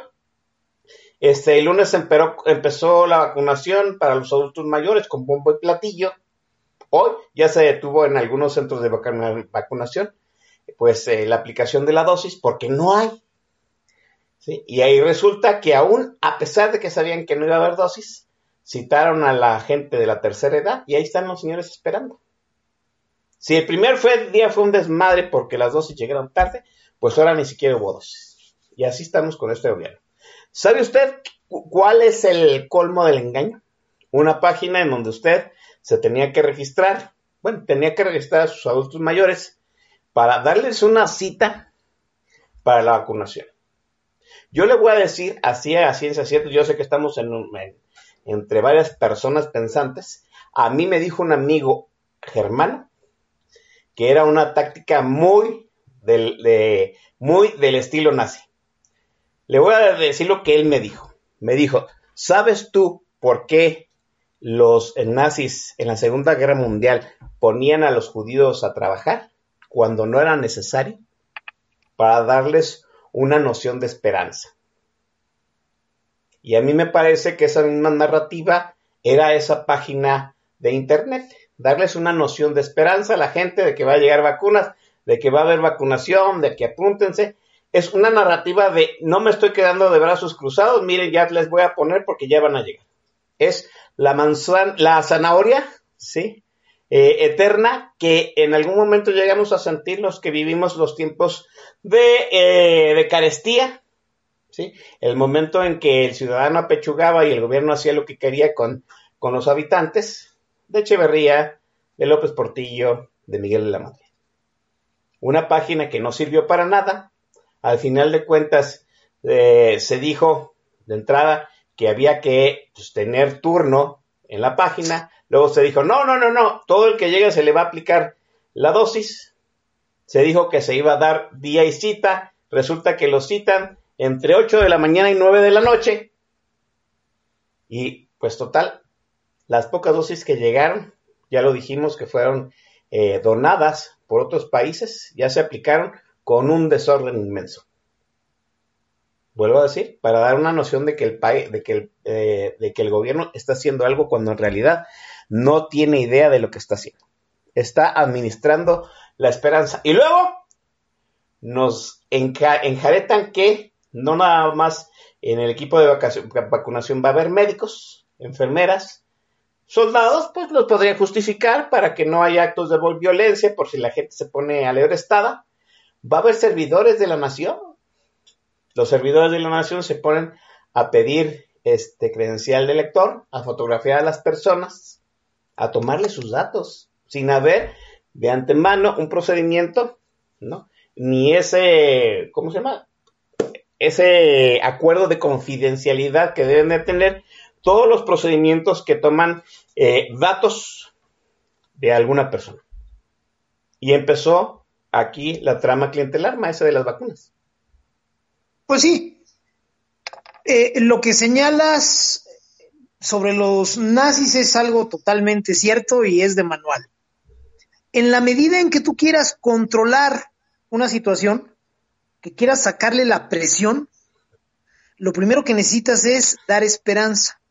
este, el lunes empezó la vacunación para los adultos mayores con bombo y platillo. Hoy ya se detuvo en algunos centros de vacuna- vacunación, pues eh, la aplicación de la dosis, porque no hay. Y ahí resulta que aún, a pesar de que sabían que no iba a haber dosis, citaron a la gente de la tercera edad y ahí están los señores esperando. Si el primer fue, día fue un desmadre porque las dosis llegaron tarde, pues ahora ni siquiera hubo dosis. Y así estamos con este gobierno. ¿Sabe usted cu- cuál es el colmo del engaño? Una página en donde usted se tenía que registrar, bueno, tenía que registrar a sus adultos mayores para darles una cita para la vacunación. Yo le voy a decir así a ciencia cierta, yo sé que estamos entre varias personas pensantes. A mí me dijo un amigo germano que era una táctica muy del, de- muy del estilo nazi. Le voy a decir lo que él me dijo. Me dijo, ¿sabes tú por qué los nazis en la Segunda Guerra Mundial ponían a los judíos a trabajar cuando no era necesario? Para darles una noción de esperanza. Y a mí me parece que esa misma narrativa era esa página de internet, darles una noción de esperanza a la gente de que va a llegar vacunas, de que va a haber vacunación, de que apúntense. Es una narrativa de no me estoy quedando de brazos cruzados, miren, ya les voy a poner porque ya van a llegar. Es la manzana, la zanahoria, ¿sí? Eh, eterna que en algún momento llegamos a sentir los que vivimos los tiempos de, eh, de carestía, ¿sí? El momento en que el ciudadano apechugaba y el gobierno hacía lo que quería con, con los habitantes de Echeverría, de López Portillo, de Miguel de la Madrid. Una página que no sirvió para nada. Al final de cuentas, eh, se dijo de entrada que había que pues, tener turno en la página. Luego se dijo, no, no, no, no, todo el que llegue se le va a aplicar la dosis. Se dijo que se iba a dar día y cita. Resulta que lo citan entre 8 de la mañana y 9 de la noche. Y pues total, las pocas dosis que llegaron, ya lo dijimos que fueron eh, donadas por otros países, ya se aplicaron con un desorden inmenso. Vuelvo a decir, para dar una noción de que el país, de que el, eh, de que el gobierno está haciendo algo cuando en realidad no tiene idea de lo que está haciendo. Está administrando la esperanza. Y luego nos enjaretan que no nada más en el equipo de vacunación va a haber médicos, enfermeras, soldados, pues los podría justificar para que no haya actos de violencia por si la gente se pone alebrestada. Va a haber servidores de la nación. Los servidores de la nación se ponen a pedir este credencial de lector, a fotografiar a las personas, a tomarle sus datos, sin haber de antemano un procedimiento, ¿no? Ni ese, ¿cómo se llama? Ese acuerdo de confidencialidad que deben de tener todos los procedimientos que toman eh, datos de alguna persona. Y empezó aquí la trama clientelar, maestra de las vacunas. Pues sí. Eh, lo que señalas sobre los nazis es algo totalmente cierto y es de manual. En la medida en que tú quieras controlar una situación, que quieras sacarle la presión, lo primero que necesitas es dar esperanza.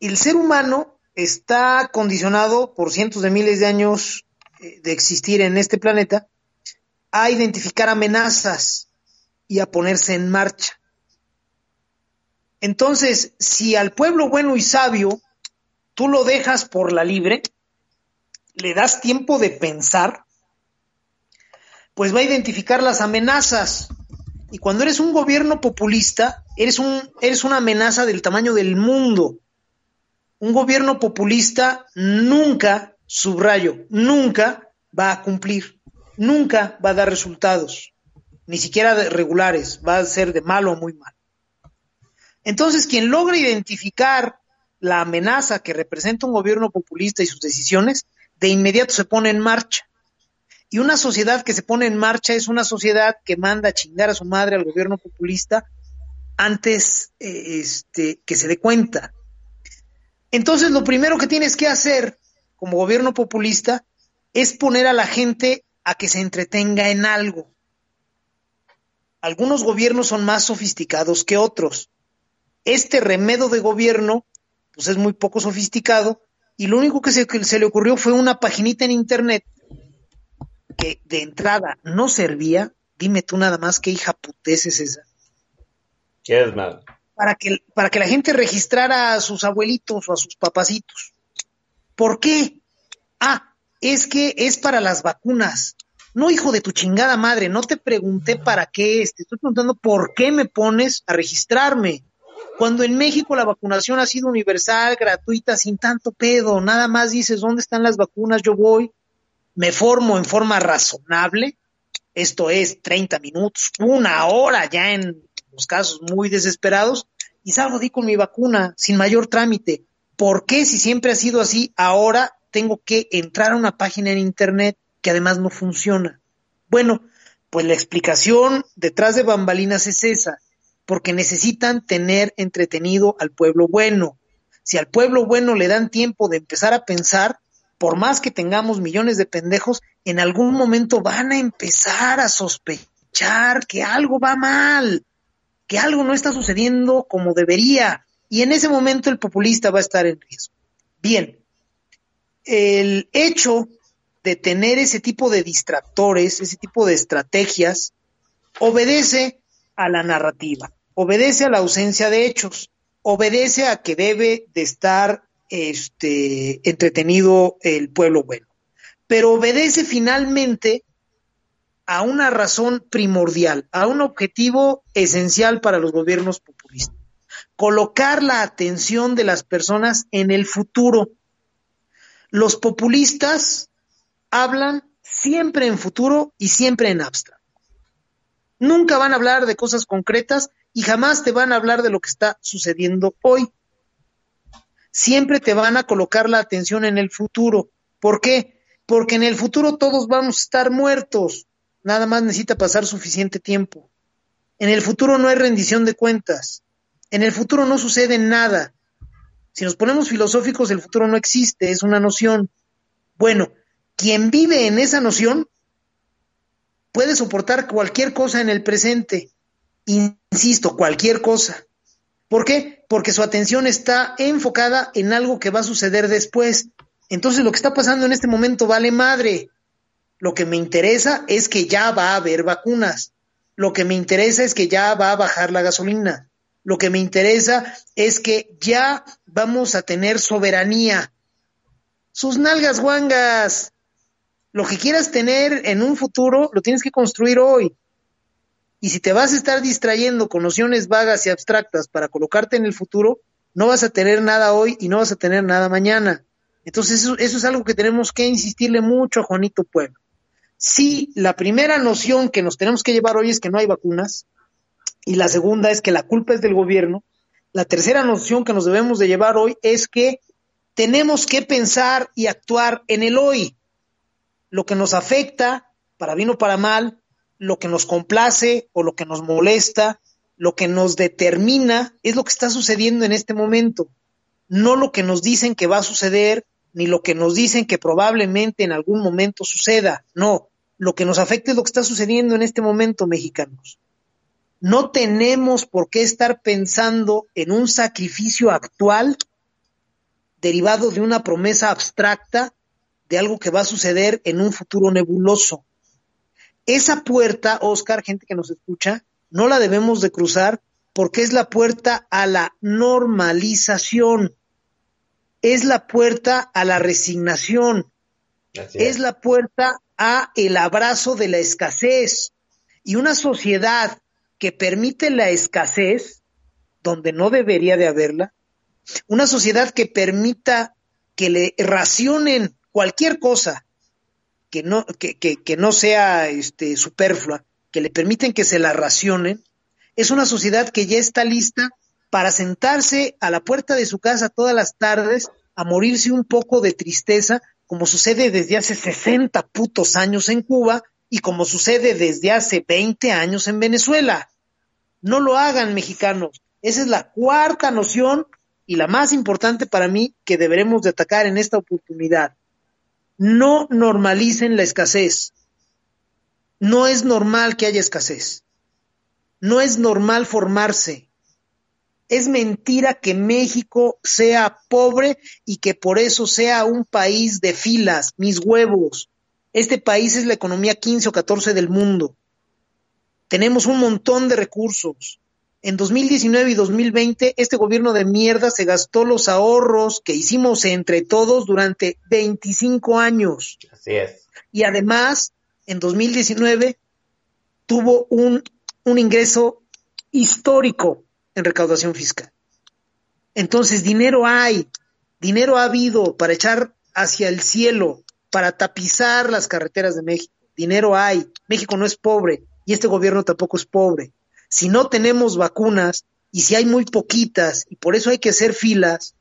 El ser humano está condicionado por cientos de miles de años eh, de existir en este planeta a identificar amenazas y a ponerse en marcha. Entonces, si al pueblo bueno y sabio tú lo dejas por la libre, le das tiempo de pensar, pues va a identificar las amenazas. Y cuando eres un gobierno populista, eres, un, eres una amenaza del tamaño del mundo. Un gobierno populista nunca, subrayo, nunca va a cumplir, nunca va a dar resultados, ni siquiera regulares, va a ser de malo o muy malo. Entonces, quien logra identificar la amenaza que representa un gobierno populista y sus decisiones, de inmediato se pone en marcha. Y una sociedad que se pone en marcha es una sociedad que manda a chingar a su madre al gobierno populista antes eh, este, que se dé cuenta. Entonces, lo primero que tienes que hacer como gobierno populista es poner a la gente a que se entretenga en algo. Algunos gobiernos son más sofisticados que otros. Este remedo de gobierno, pues es muy poco sofisticado, y lo único que se, que se le ocurrió fue una paginita en internet que de entrada no servía. Dime tú nada más qué hija putés es esa. ¿Qué es? Para que, para que la gente registrara a sus abuelitos o a sus papacitos. ¿Por qué? Ah, es que es para las vacunas. No, hijo de tu chingada madre, no te pregunté para qué es, te estoy preguntando por qué me pones a registrarme. Cuando en México la vacunación ha sido universal, gratuita, sin tanto pedo, nada más dices, ¿dónde están las vacunas? Yo voy, me formo en forma razonable, esto es 30 minutos, una hora ya en los casos muy desesperados, y salgo de con mi vacuna sin mayor trámite. ¿Por qué si siempre ha sido así, ahora tengo que entrar a una página en Internet que además no funciona? Bueno, pues la explicación detrás de bambalinas es esa, porque necesitan tener entretenido al pueblo bueno. Si al pueblo bueno le dan tiempo de empezar a pensar, por más que tengamos millones de pendejos, en algún momento van a empezar a sospechar que algo va mal, que algo no está sucediendo como debería. Y en ese momento el populista va a estar en riesgo. Bien, el hecho de tener ese tipo de distractores, ese tipo de estrategias, obedece a la narrativa, obedece a la ausencia de hechos, obedece a que debe de estar este, entretenido el pueblo bueno, pero obedece finalmente a una razón primordial, a un objetivo esencial para los gobiernos populistas. Colocar la atención de las personas en el futuro. Los populistas hablan siempre en futuro y siempre en abstracto. Nunca van a hablar de cosas concretas y jamás te van a hablar de lo que está sucediendo hoy. Siempre te van a colocar la atención en el futuro. ¿Por qué? Porque en el futuro todos vamos a estar muertos. Nada más necesita pasar suficiente tiempo. En el futuro no hay rendición de cuentas. En el futuro no sucede nada. Si nos ponemos filosóficos, el futuro no existe, es una noción. Bueno, quien vive en esa noción puede soportar cualquier cosa en el presente. Insisto, cualquier cosa. ¿Por qué? Porque su atención está enfocada en algo que va a suceder después. Entonces lo que está pasando en este momento vale madre. Lo que me interesa es que ya va a haber vacunas. Lo que me interesa es que ya va a bajar la gasolina. Lo que me interesa es que ya vamos a tener soberanía. Sus nalgas guangas. Lo que quieras tener en un futuro lo tienes que construir hoy. Y si te vas a estar distrayendo con nociones vagas y abstractas para colocarte en el futuro, no vas a tener nada hoy y no vas a tener nada mañana. Entonces eso, es algo que tenemos que insistirle mucho a Juanito Pueblo. Si la primera noción que nos tenemos que llevar hoy es que no hay vacunas, y la segunda es que la culpa es del gobierno, la tercera noción que nos debemos de llevar hoy es que tenemos que pensar y actuar en el hoy. Lo que nos afecta, para bien o para mal, lo que nos complace o lo que nos molesta, lo que nos determina, es lo que está sucediendo en este momento. No lo que nos dicen que va a suceder, ni lo que nos dicen que probablemente en algún momento suceda. No, lo que nos afecta es lo que está sucediendo en este momento, mexicanos. No tenemos por qué estar pensando en un sacrificio actual derivado de una promesa abstracta de algo que va a suceder en un futuro nebuloso. Esa puerta, Oscar, gente que nos escucha, no la debemos de cruzar porque es la puerta a la normalización, es la puerta a la resignación, es. la puerta a el abrazo de la escasez. Y una sociedad que permite la escasez, donde no debería de haberla, una sociedad que permita que le racionen cualquier cosa que no, que, que, que no sea este, superflua, que le permiten que se la racionen, es una sociedad que ya está lista para sentarse a la puerta de su casa todas las tardes a morirse un poco de tristeza, como sucede desde hace 60 putos años en Cuba y como sucede desde hace 20 años en Venezuela. No lo hagan, mexicanos. Esa es la cuarta noción y la más importante para mí que deberemos de atacar en esta oportunidad. No normalicen la escasez. No es normal que haya escasez. No es normal formarse. Es mentira que México sea pobre y que por eso sea un país de filas, mis huevos. Este país es la economía 15 o 14 del mundo. Tenemos un montón de recursos. En 2019 y 2020, este gobierno de mierda se gastó los ahorros que hicimos entre todos durante 25 años. Así es. Y además, en 2019, tuvo un, un ingreso histórico en recaudación fiscal. Entonces, dinero hay, dinero ha habido para echar hacia el cielo, para tapizar las carreteras de México. Dinero hay. México no es pobre y este gobierno tampoco es pobre. Si no tenemos vacunas y si hay muy poquitas y por eso hay que hacer filas,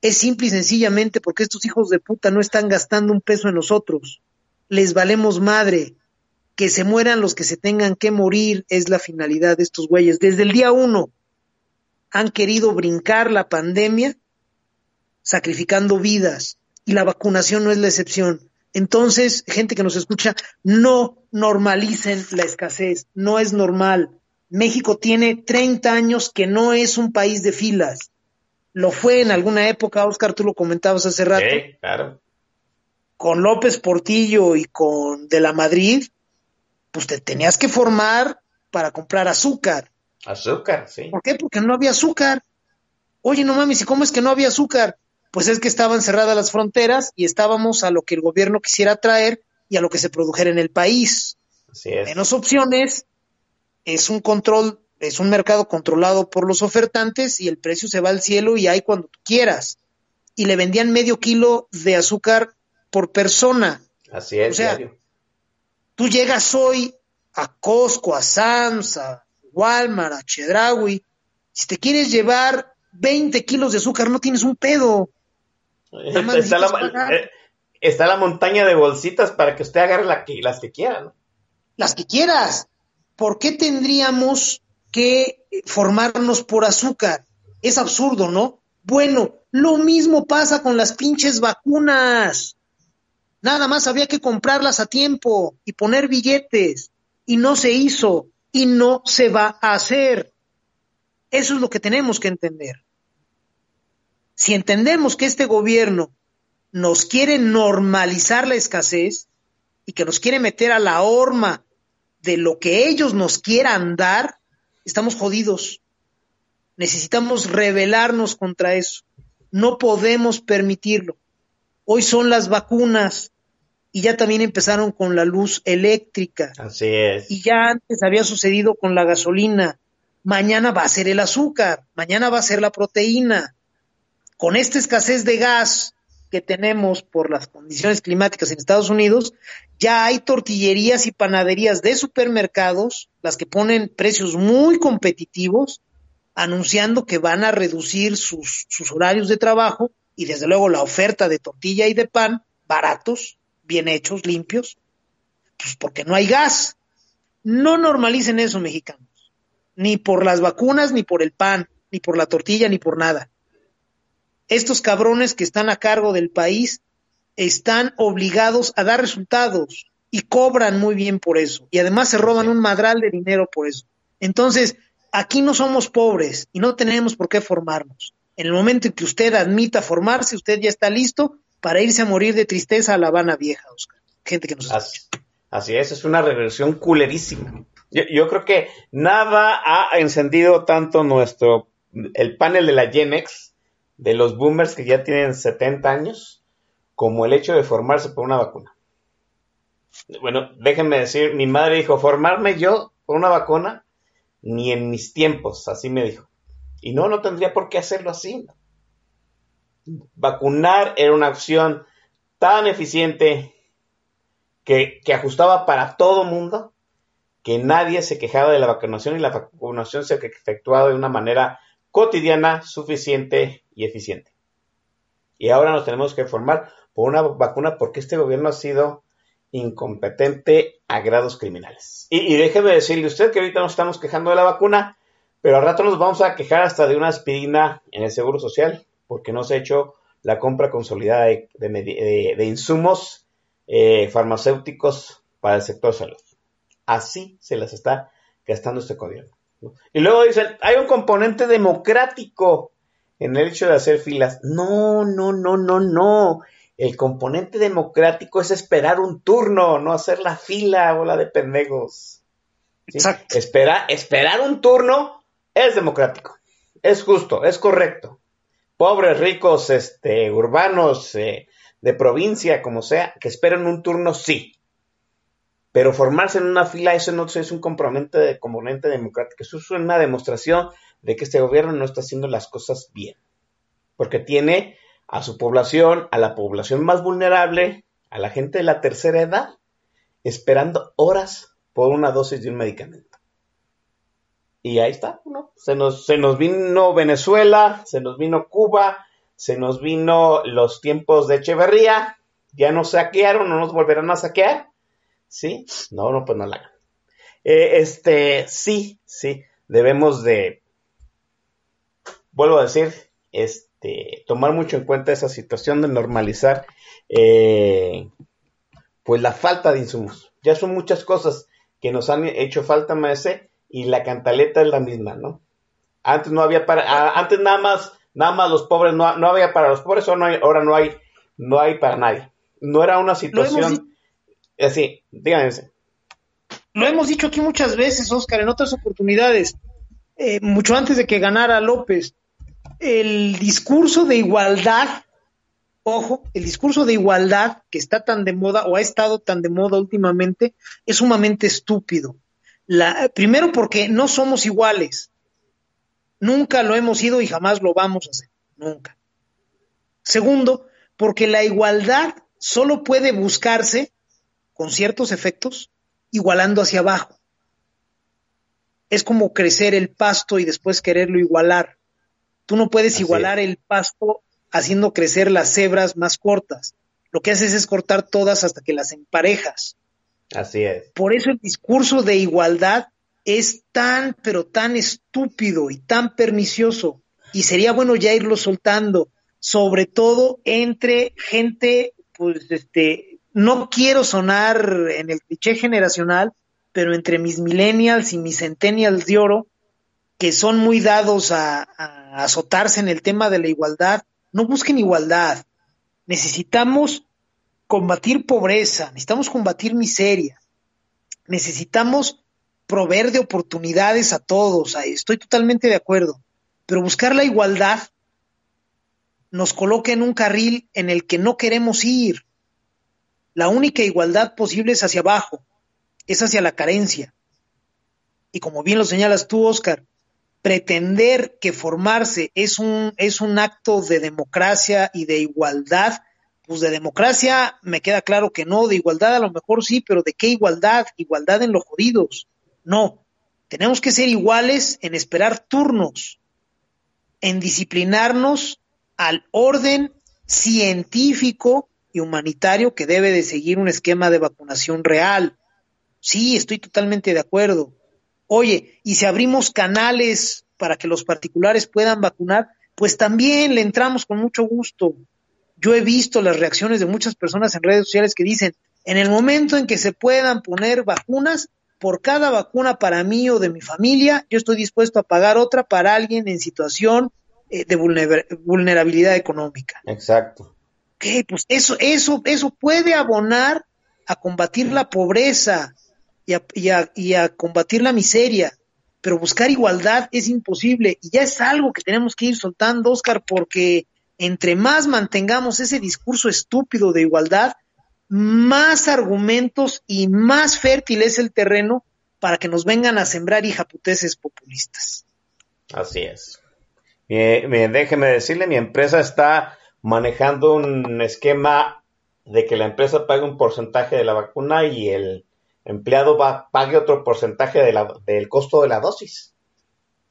es simple y sencillamente porque estos hijos de puta no están gastando un peso en nosotros. Les valemos madre. Que se mueran los que se tengan que morir es la finalidad de estos güeyes. Desde el día uno han querido brincar la pandemia sacrificando vidas y la vacunación no es la excepción. Entonces, gente que nos escucha, no normalicen la escasez, no es normal. México tiene 30 años que no es un país de filas. Lo fue en alguna época, Oscar, tú lo comentabas hace rato, Sí, claro. con López Portillo y con De la Madrid, pues te tenías que formar para comprar azúcar. Azúcar, sí. ¿Por qué? Porque no había azúcar. Oye, no mames, ¿y cómo es que no había azúcar? Pues es que estaban cerradas las fronteras y estábamos a lo que el gobierno quisiera traer y a lo que se produjera en el país. Así es. Menos opciones, es un control, es un mercado controlado por los ofertantes y el precio se va al cielo y hay cuando tú quieras. Y le vendían medio kilo de azúcar por persona. Así es, o sea, diario. Tú llegas hoy a Costco, a Sam's, a Walmart, a Chedraui. Si te quieres llevar 20 kilos de azúcar, no tienes un pedo. Más Está la, eh, está la montaña de bolsitas para que usted agarre la que, las que quiera, ¿no? las que quieras. ¿Por qué tendríamos que formarnos por azúcar? Es absurdo, ¿no? Bueno, lo mismo pasa con las pinches vacunas. Nada más había que comprarlas a tiempo y poner billetes. Y no se hizo y no se va a hacer. Eso es lo que tenemos que entender. Si entendemos que este gobierno nos quiere normalizar la escasez y que nos quiere meter a la horma de lo que ellos nos quieran dar, estamos jodidos. Necesitamos rebelarnos contra eso. No podemos permitirlo. Hoy son las vacunas y ya también empezaron con la luz eléctrica Así es. y ya antes había sucedido con la gasolina. Mañana va a ser el azúcar, mañana va a ser la proteína. Con esta escasez de gas que tenemos por las condiciones climáticas en Estados Unidos, ya hay tortillerías y panaderías de supermercados, las que ponen precios muy competitivos, anunciando que van a reducir sus, sus horarios de trabajo y desde luego la oferta de tortilla y de pan baratos, bien hechos, limpios, pues porque no hay gas. No normalicen eso, mexicanos. Ni por las vacunas, ni por el pan, ni por la tortilla, ni por nada. Estos cabrones que están a cargo del país están obligados a dar resultados y cobran muy bien por eso. Y además se roban un madral de dinero por eso. Entonces, aquí no somos pobres y no tenemos por qué formarnos. En el momento en que usted admita formarse, usted ya está listo para irse a morir de tristeza a La Habana Vieja, Oscar. Gente que nos. Así, así es, es una regresión culerísima. Yo, yo creo que nada ha encendido tanto nuestro, el panel de la Genex, de los boomers que ya tienen 70 años, como el hecho de formarse por una vacuna. Bueno, déjenme decir, mi madre dijo, formarme yo por una vacuna, ni en mis tiempos, así me dijo. Y no, no tendría por qué hacerlo así. Vacunar era una opción tan eficiente que ajustaba para todo mundo que nadie se quejaba de la vacunación y la vacunación se efectuaba de una manera cotidiana, suficiente y eficiente. Y ahora nos tenemos que formar por una vacuna porque este gobierno ha sido incompetente a grados criminales. Y, y déjeme decirle usted que ahorita nos estamos quejando de la vacuna, pero al rato nos vamos a quejar hasta de una aspirina en el Seguro Social porque no se ha hecho la compra consolidada de, insumos eh, farmacéuticos para el sector salud. Así se las está gastando este gobierno. Y luego dicen, hay un componente democrático en el hecho de hacer filas. No, no, no, no, no. El componente democrático es esperar un turno, no hacer la fila, bola de pendejos. ¿Sí? Exacto. Espera, esperar un turno es democrático, es justo, es correcto. Pobres, ricos, este, urbanos, eh, de provincia, como sea, que esperen un turno, sí. Pero formarse en una fila, eso no es un componente, de, componente democrático, eso es una demostración de que este gobierno no está haciendo las cosas bien. Porque tiene a su población, a la población más vulnerable, a la gente de la tercera edad, esperando horas por una dosis de un medicamento. Y ahí está, ¿no? Se nos, se nos vino Venezuela, se nos vino Cuba, se nos vino los tiempos de Echeverría, ya nos saquearon, no nos volverán a saquear. ¿Sí? No, no, pues no la hagan. Eh, este, sí, sí, debemos de, vuelvo a decir, este, tomar mucho en cuenta esa situación de normalizar, eh, pues la falta de insumos. Ya son muchas cosas que nos han hecho falta, maese, y la cantaleta es la misma, ¿no? Antes no había para, antes nada más, nada más los pobres, no, no había para los pobres, ahora no hay, ahora no hay, no hay para nadie. No era una situación así, díganme. Lo hemos dicho aquí muchas veces, Oscar, en otras oportunidades, eh, mucho antes de que ganara López, el discurso de igualdad, ojo, el discurso de igualdad que está tan de moda o ha estado tan de moda últimamente es sumamente estúpido. Primero porque no somos iguales. Nunca lo hemos sido y jamás lo vamos a hacer. Nunca. Segundo, porque la igualdad solo puede buscarse con ciertos efectos igualando hacia abajo. es como crecer el pasto y después quererlo igualar. Tú no puedes Así igualar el pasto haciendo crecer las cebras más cortas. Lo que haces es cortar todas hasta que las emparejas. Así es. Por eso el discurso de igualdad es tan, pero tan estúpido y tan pernicioso. Y sería bueno ya irlo soltando, sobre todo entre gente, pues, este, no quiero sonar en el cliché generacional, pero entre mis millennials y mis centennials de oro, que son muy dados a, azotarse en el tema de la igualdad, no busquen igualdad. Necesitamos combatir pobreza, necesitamos combatir miseria, necesitamos proveer de oportunidades a todos, estoy totalmente de acuerdo, pero buscar la igualdad nos coloca en un carril en el que no queremos ir. La única igualdad posible es hacia abajo, es hacia la carencia. Y como bien lo señalas tú, Oscar, pretender que formarse es un, es un acto de democracia y de igualdad, pues de democracia me queda claro que no, de igualdad a lo mejor sí, pero ¿de qué igualdad? Igualdad en los jodidos. No, tenemos que ser iguales en esperar turnos, en disciplinarnos al orden científico y humanitario que debe de seguir un esquema de vacunación real. Sí, estoy totalmente de acuerdo. Oye, y si abrimos canales para que los particulares puedan vacunar, pues también le entramos con mucho gusto. Yo he visto las reacciones de muchas personas en redes sociales que dicen, en el momento en que se puedan poner vacunas, por cada vacuna para mí o de mi familia, yo estoy dispuesto a pagar otra para alguien en situación eh, de vulner vulnerabilidad económica. Exacto. Ok, pues eso, eso, eso puede abonar a combatir la pobreza y a, y, a, y a, combatir la miseria, pero buscar igualdad es imposible y ya es algo que tenemos que ir soltando, Oscar, porque entre más mantengamos ese discurso estúpido de igualdad, más argumentos y más fértil es el terreno para que nos vengan a sembrar hijaputeces populistas. Así es. Déjeme decirle, mi empresa está manejando un esquema de que la empresa pague un porcentaje de la vacuna y el empleado va, pague otro porcentaje de la, del costo de la dosis.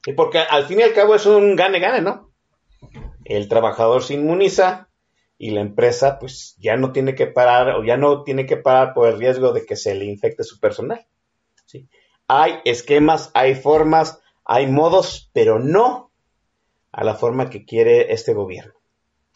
Y porque al fin y al cabo es un gane-gane, ¿no? El trabajador se inmuniza, y la empresa pues ya no tiene que parar o ya no tiene que parar por el riesgo de que se le infecte su personal. ¿sí? Hay esquemas, hay formas, hay modos, pero no a la forma que quiere este gobierno.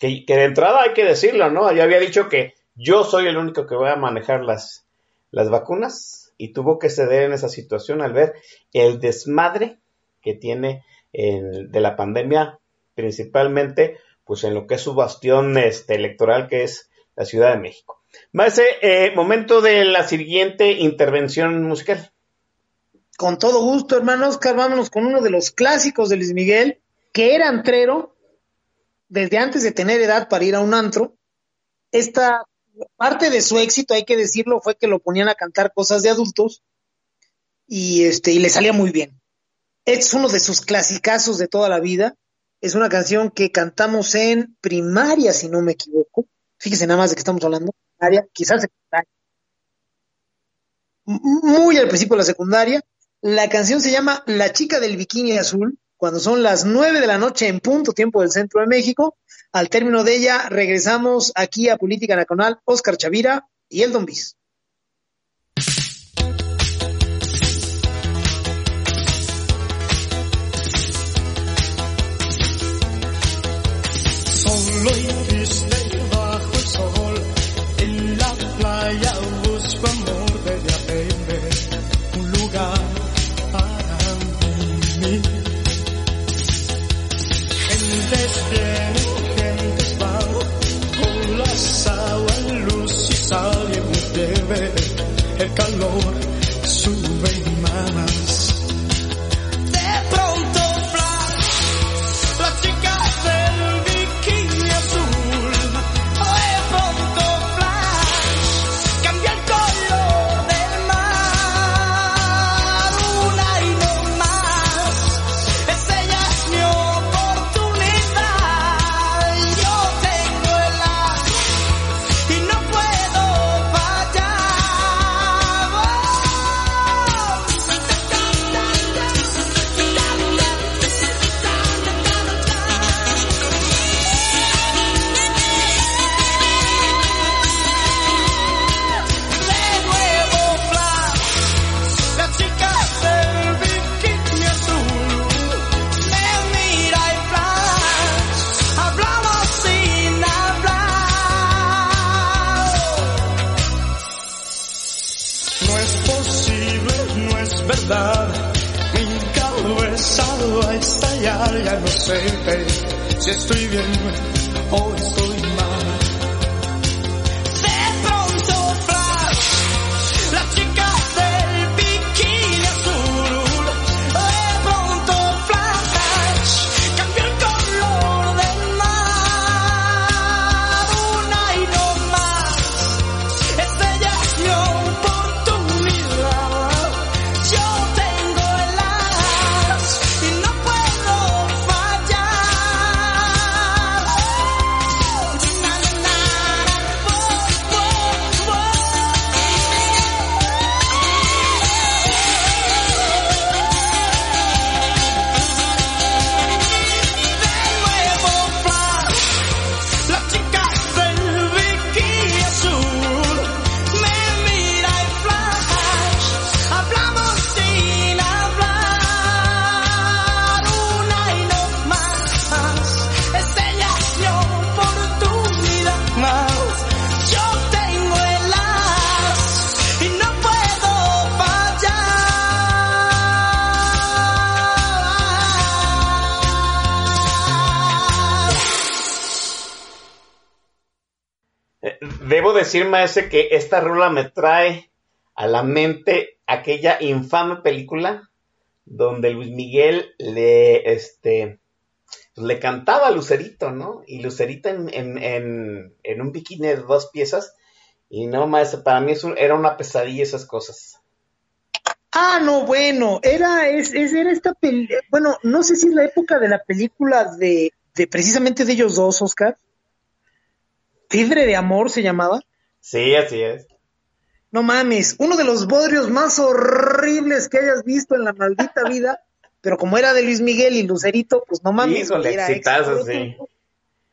Que, que de entrada hay que decirlo, ¿no? Ya había dicho que yo soy el único que voy a manejar las, las vacunas y tuvo que ceder en esa situación al ver el desmadre que tiene en, de la pandemia, principalmente pues en lo que es su bastión este, electoral, que es la Ciudad de México. Maese, eh, momento de la siguiente intervención musical. Con todo gusto, hermano Oscar, vámonos con uno de los clásicos de Luis Miguel, que era antrero desde antes de tener edad para ir a un antro. Esta parte de su éxito, hay que decirlo, fue que lo ponían a cantar cosas de adultos y, este, y le salía muy bien. Es uno de sus clasicazos de toda la vida es una canción que cantamos en primaria, si no me equivoco. Fíjese nada más de que estamos hablando. Primaria, quizás secundaria. Muy al principio de la secundaria. La canción se llama La chica del bikini azul. Cuando son las nueve de la noche en punto, tiempo del centro de México. Al término de ella, regresamos aquí a Política Nacional, Oscar Chavira y el Don Bis. Me estallar, ya no sé si estoy bien o estoy decir, maese, que esta rola me trae a la mente aquella infame película donde Luis Miguel le, este, pues, le cantaba a Lucerito, ¿no? Y Lucerito en, en, en, en un bikini de dos piezas. Y no, maese, para mí es un- era una pesadilla esas cosas. Ah, no, bueno, era, es, es- era esta peli, bueno, no sé si es la época de la película de, de precisamente de ellos dos, Oscar. Fiebre de amor se llamaba. Sí, así es. No mames, uno de los bodrios más horribles que hayas visto en la maldita vida, pero como era de Luis Miguel y Lucerito, pues no mames. Híjole, exitazo, sí.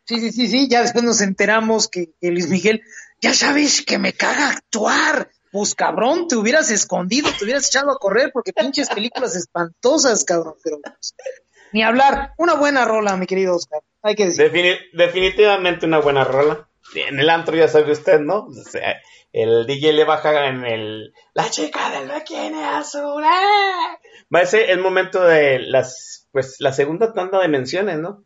Sí, sí, sí, sí, ya después nos enteramos que, que Luis Miguel, ya sabes que me caga actuar. Pues cabrón, te hubieras escondido, te hubieras echado a correr porque pinches películas espantosas, cabrón, pero pues, ni hablar. Una buena rola, mi querido Oscar, hay que decir. Defini- definitivamente una buena rola. En el antro ya sabe usted, ¿no? El DJ le baja en el... La chica del bikini azul. ¡eh! Va a ser el momento de las... Pues la segunda tanda de menciones, ¿no?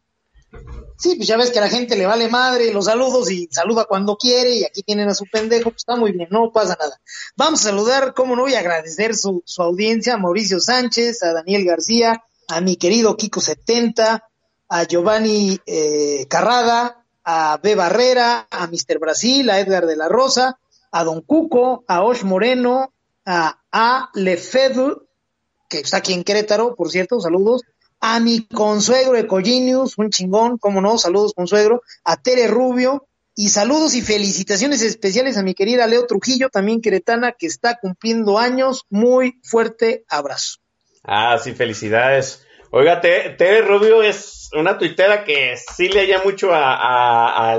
Sí, pues ya ves que a la gente le vale madre los saludos y saluda cuando quiere y aquí tienen a su pendejo, pues está muy bien, no pasa nada. Vamos a saludar, como no, y agradecer su, su audiencia a Mauricio Sánchez, a Daniel García, a mi querido Kiko 70, a Giovanni eh, Carrada, a B. Barrera, a Mr. Brasil, a Edgar de la Rosa, a Don Cuco, a Osh Moreno, a A. Que está aquí en Querétaro, por cierto, saludos, a mi consuegro Ecogenius, un chingón, cómo no, saludos consuegro, a Tere Rubio, y saludos y felicitaciones especiales a mi querida Leo Trujillo, también queretana, que está cumpliendo años, muy fuerte abrazo. Ah, sí, felicidades. Oiga, Te- Tere Rubio es una tuitera que sí le halla mucho a, a-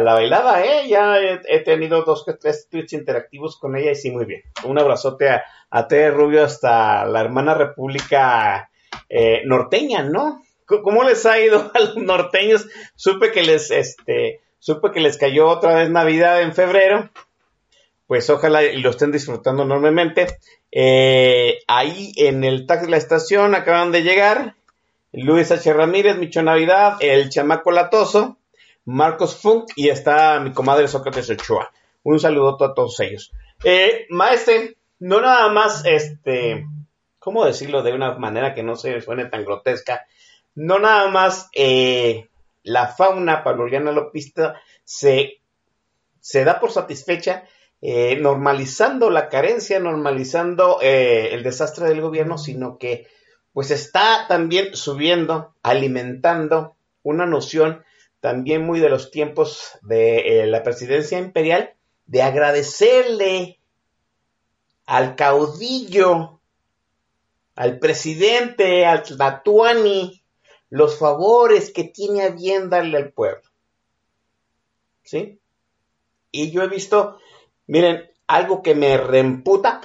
la bailada, ¿eh? Ya he, tenido dos que tres tweets interactivos con ella y sí, muy bien. Un abrazote a, a Tere Rubio hasta la hermana república eh, norteña, ¿no? ¿Cómo les ha ido a los norteños? Supe que les, este, supe que les cayó otra vez Navidad en febrero. Pues ojalá lo estén disfrutando enormemente. Eh, ahí en el taxi de la estación acaban de llegar Luis H. Ramírez, Micho Navidad, el chamaco latoso, Marcos Funk y está mi comadre Sócrates Ochoa. Un saludo a todos ellos. Eh, maestre, no nada más, este, ¿cómo decirlo de una manera que no se suene tan grotesca? No nada más eh, la fauna pavloviana lopista se, se da por satisfecha eh, normalizando la carencia, normalizando eh, el desastre del gobierno, sino que pues está también subiendo, alimentando una noción también muy de los tiempos de eh, la presidencia imperial, de agradecerle al caudillo, al presidente, al Tlatuani, los favores que tiene a bien darle al pueblo. ¿Sí? Y yo he visto, miren, algo que me reemputa,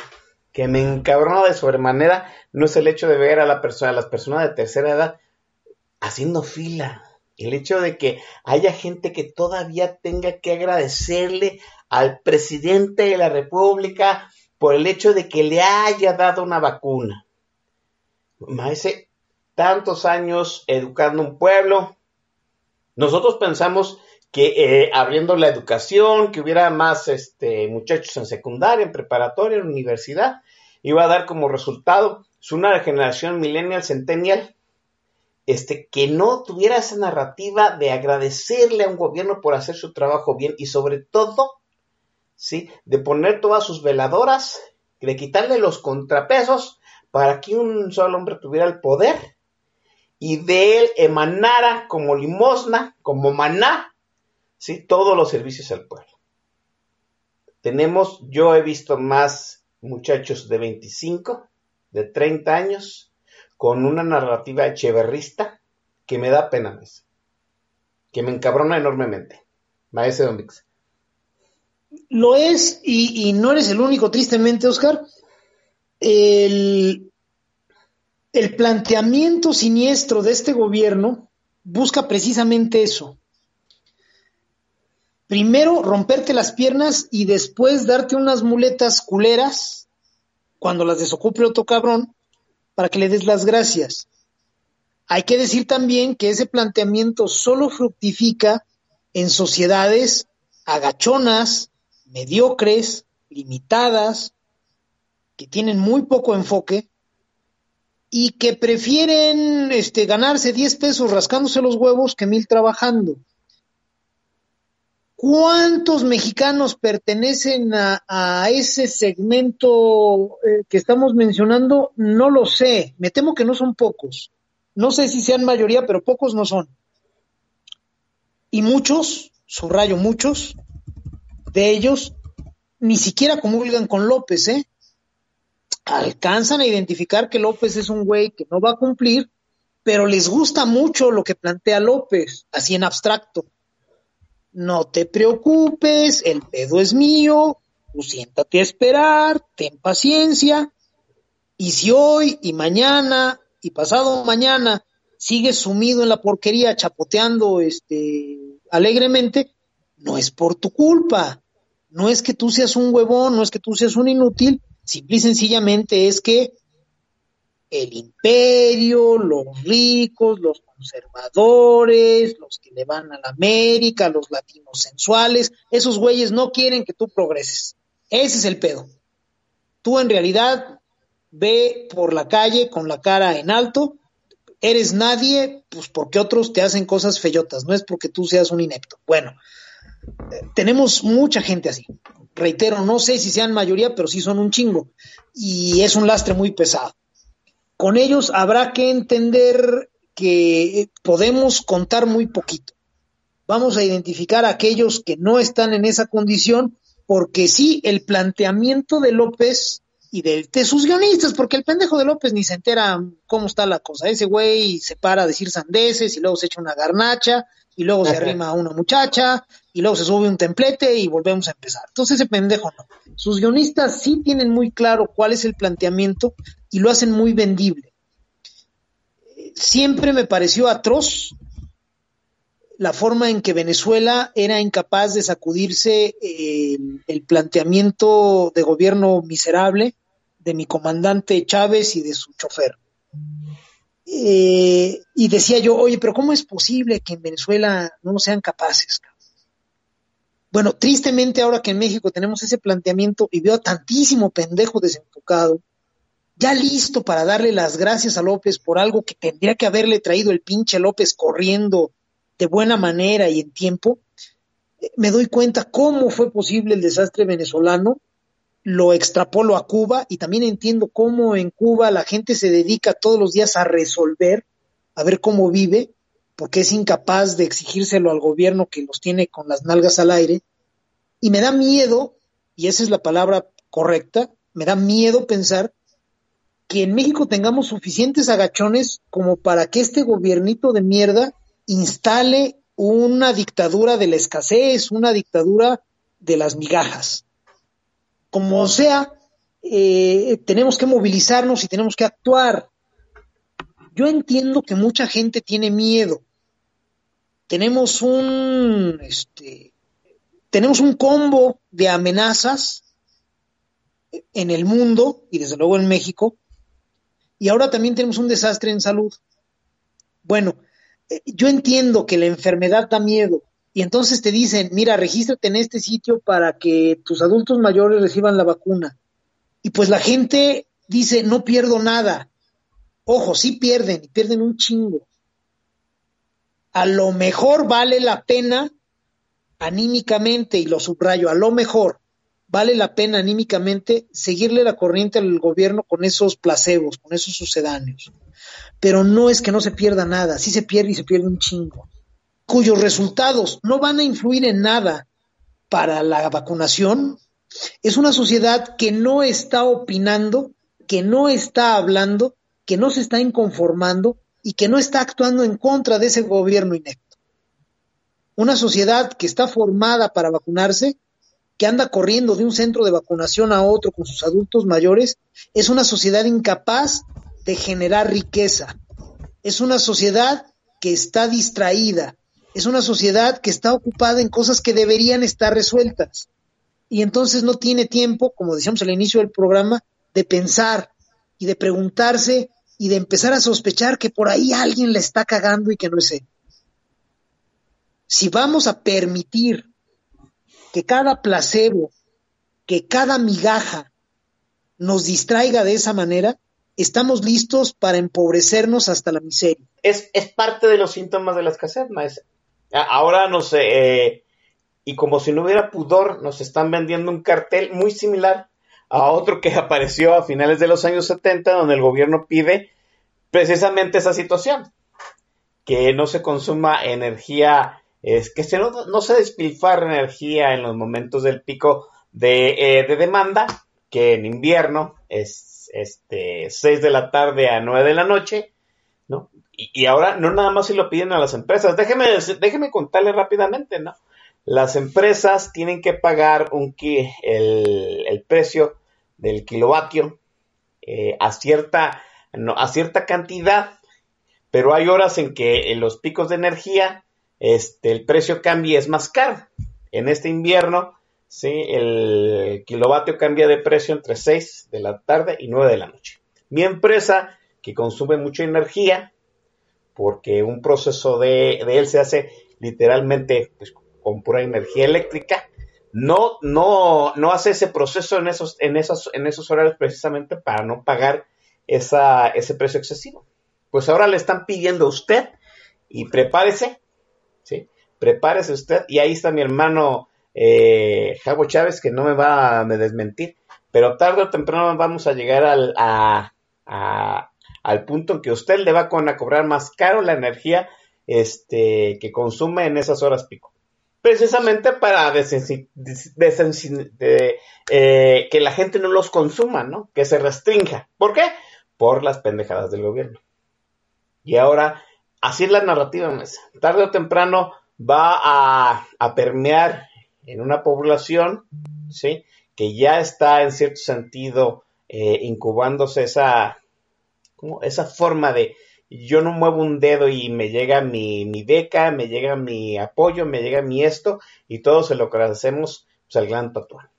que me encabrona de sobremanera, no es el hecho de ver a, la persona, a las personas de tercera edad haciendo fila. El hecho de que haya gente que todavía tenga que agradecerle al presidente de la República por el hecho de que le haya dado una vacuna. Maese, tantos años educando un pueblo. Nosotros pensamos que eh, abriendo la educación, que hubiera más este, muchachos en secundaria, en preparatoria, en universidad, iba a dar como resultado es una generación millennial, centennial, este, que no tuviera esa narrativa de agradecerle a un gobierno por hacer su trabajo bien y sobre todo, ¿sí? de poner todas sus veladoras, de quitarle los contrapesos para que un solo hombre tuviera el poder y de él emanara como limosna, como maná, ¿sí? todos los servicios al pueblo. Tenemos, yo he visto más muchachos de 25, de 30 años, con una narrativa echeverrista que me da pena, que me encabrona enormemente. Maese Don. Lo es, y, y no eres el único, tristemente, Oscar. El, el planteamiento siniestro de este gobierno busca precisamente eso. Primero romperte las piernas y después darte unas muletas culeras cuando las desocupe otro cabrón para que le des las gracias. Hay que decir también que ese planteamiento solo fructifica en sociedades agachonas, mediocres, limitadas, que tienen muy poco enfoque y que prefieren este, ganarse 10 pesos rascándose los huevos que mil trabajando. ¿Cuántos mexicanos pertenecen a, ese segmento eh, que estamos mencionando? No lo sé. Me temo que no son pocos. No sé si sean mayoría, pero pocos no son. Y muchos, subrayo muchos, de ellos ni siquiera comulgan con López, ¿eh? Alcanzan a identificar que López es un güey que no va a cumplir, pero les gusta mucho lo que plantea López, así en abstracto no te preocupes, el pedo es mío, tú siéntate a esperar, ten paciencia, y si hoy y mañana y pasado mañana sigues sumido en la porquería chapoteando este alegremente, no es por tu culpa, no es que tú seas un huevón, no es que tú seas un inútil, simple y sencillamente es que el imperio, los ricos, los conservadores, los que le van a la América, los latinos sensuales, esos güeyes no quieren que tú progreses. Ese es el pedo. Tú en realidad ve por la calle con la cara en alto, eres nadie, pues porque otros te hacen cosas feyotas, no es porque tú seas un inepto. Bueno, tenemos mucha gente así. Reitero, no sé si sean mayoría, pero sí son un chingo. Y es un lastre muy pesado con ellos habrá que entender que podemos contar muy poquito. Vamos a identificar a aquellos que no están en esa condición, porque sí, el planteamiento de López y de, sus guionistas, porque el pendejo de López ni se entera cómo está la cosa. Ese güey se para a decir sandeces y luego se echa una garnacha y luego se arrima a una muchacha y luego se sube un templete y volvemos a empezar. Entonces ese pendejo no. Sus guionistas sí tienen muy claro cuál es el planteamiento y lo hacen muy vendible. Siempre me pareció atroz la forma en que Venezuela era incapaz de sacudirse el, el, planteamiento de gobierno miserable de mi comandante Chávez y de su chofer. Eh, y decía yo, oye, pero ¿cómo es posible que en Venezuela no sean capaces? Bueno, tristemente ahora que en México tenemos ese planteamiento y veo a tantísimo pendejo desenfocado, ya listo para darle las gracias a López por algo que tendría que haberle traído el pinche López corriendo de buena manera y en tiempo, me doy cuenta cómo fue posible el desastre venezolano, lo extrapolo a Cuba y también entiendo cómo en Cuba la gente se dedica todos los días a resolver, a ver cómo vive, porque es incapaz de exigírselo al gobierno que los tiene con las nalgas al aire, y me da miedo, y esa es la palabra correcta, me da miedo pensar que en México tengamos suficientes agachones como para que este gobiernito de mierda instale una dictadura de la escasez, una dictadura de las migajas. Como sea, eh, tenemos que movilizarnos y tenemos que actuar. Yo entiendo que mucha gente tiene miedo. Tenemos un, este, tenemos un combo de amenazas en el mundo y desde luego en México y ahora también tenemos un desastre en salud. Bueno, eh, yo entiendo que la enfermedad da miedo y entonces te dicen, mira, regístrate en este sitio para que tus adultos mayores reciban la vacuna. Y pues la gente dice, no pierdo nada. Ojo, sí pierden, y pierden un chingo. A lo mejor vale la pena anímicamente, y lo subrayo, a lo mejor vale la pena anímicamente seguirle la corriente al gobierno con esos placebos, con esos sucedáneos. Pero no es que no se pierda nada, sí se pierde y se pierde un chingo, cuyos resultados no van a influir en nada para la vacunación. Es una sociedad que no está opinando, que no está hablando, que no se está inconformando y que no está actuando en contra de ese gobierno inepto. Una sociedad que está formada para vacunarse que anda corriendo de un centro de vacunación a otro con sus adultos mayores, es una sociedad incapaz de generar riqueza. Es una sociedad que está distraída. Es una sociedad que está ocupada en cosas que deberían estar resueltas. Y entonces no tiene tiempo, como decíamos al inicio del programa, de pensar y de preguntarse y de empezar a sospechar que por ahí alguien le está cagando y que no es él. Si vamos a permitir que cada placebo, que cada migaja nos distraiga de esa manera, estamos listos para empobrecernos hasta la miseria. Es, parte de los síntomas de la escasez, maestra. Ahora no sé, eh, y como si no hubiera pudor, nos están vendiendo un cartel muy similar a otro que apareció a finales de los años 70, donde el gobierno pide precisamente esa situación, que no se consuma energía es que se no, no, se despilfarra energía en los momentos del pico de, eh, demanda, que en invierno es este 6 de la tarde a 9 de la noche, ¿no? Y, ahora no nada más se lo piden a las empresas. Déjeme, déjeme contarle rápidamente, ¿no? Las empresas tienen que pagar un el, el precio del kilovatio eh, a, cierta, a cierta cantidad, pero hay horas en que en los picos de energía este, el precio cambia, es más caro. En este invierno, ¿sí? el kilovatio cambia de precio entre 6 de la tarde y 9 de la noche. Mi empresa, que consume mucha energía, porque un proceso de, él se hace literalmente pues, con pura energía eléctrica, no, no, no hace ese proceso en esos, en, esos, en esos horarios precisamente para no pagar esa, ese precio excesivo. Pues ahora le están pidiendo a usted y prepárese prepárese usted. Y ahí está mi hermano eh, Javo Chávez, que no me va a desmentir. Pero tarde o temprano vamos a llegar al, al punto en que usted le va a cobrar más caro la energía este, que consume en esas horas pico. Precisamente para eh, que la gente no los consuma, ¿no? Que se restrinja. ¿Por qué? Por las pendejadas del gobierno. Y ahora, así es la narrativa, mesa. Tarde o temprano va a, permear en una población, ¿sí? Que ya está en cierto sentido eh, incubándose esa, esa forma de yo no muevo un dedo y me llega mi, mi beca, me llega mi apoyo, me llega mi esto y todo se lo agradecemos pues, al gran tatuaje.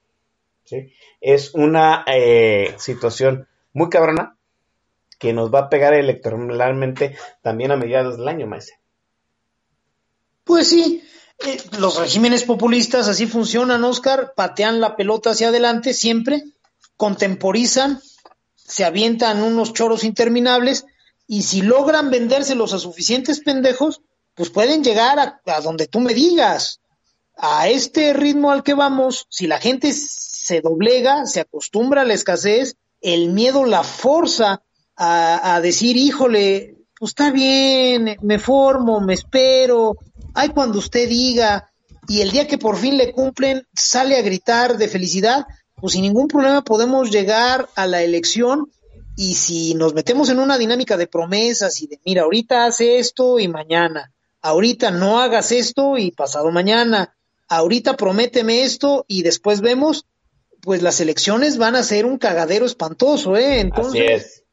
¿sí? Es una eh, situación muy cabrona que nos va a pegar electoralmente también a mediados del año, maestro. Pues sí, eh, los regímenes populistas así funcionan, Oscar, patean la pelota hacia adelante siempre, contemporizan, se avientan unos choros interminables y si logran vendérselos a suficientes pendejos, pues pueden llegar a, a donde tú me digas. A este ritmo al que vamos, si la gente se doblega, se acostumbra a la escasez, el miedo la forza a, decir, híjole, pues está bien, me formo, me espero, ay cuando usted diga, y el día que por fin le cumplen, sale a gritar de felicidad, pues sin ningún problema podemos llegar a la elección y si nos metemos en una dinámica de promesas y de, mira, ahorita hace esto y mañana, ahorita no hagas esto y pasado mañana, ahorita prométeme esto y después vemos, pues las elecciones van a ser un cagadero espantoso, ¿eh? Entonces,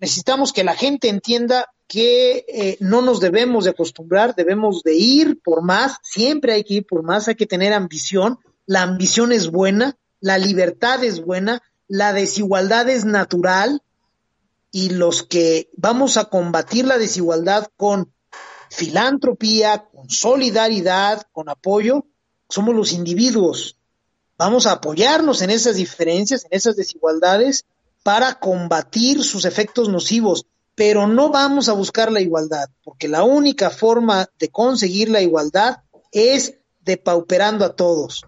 necesitamos que la gente entienda que eh, no nos debemos de acostumbrar, debemos de ir por más, siempre hay que ir por más, hay que tener ambición, la ambición es buena, la libertad es buena, la desigualdad es natural y los que vamos a combatir la desigualdad con filantropía, con solidaridad, con apoyo, somos los individuos. Vamos a apoyarnos en esas diferencias, en esas desigualdades, para combatir sus efectos nocivos, pero no vamos a buscar la igualdad, porque la única forma de conseguir la igualdad es depauperando a todos.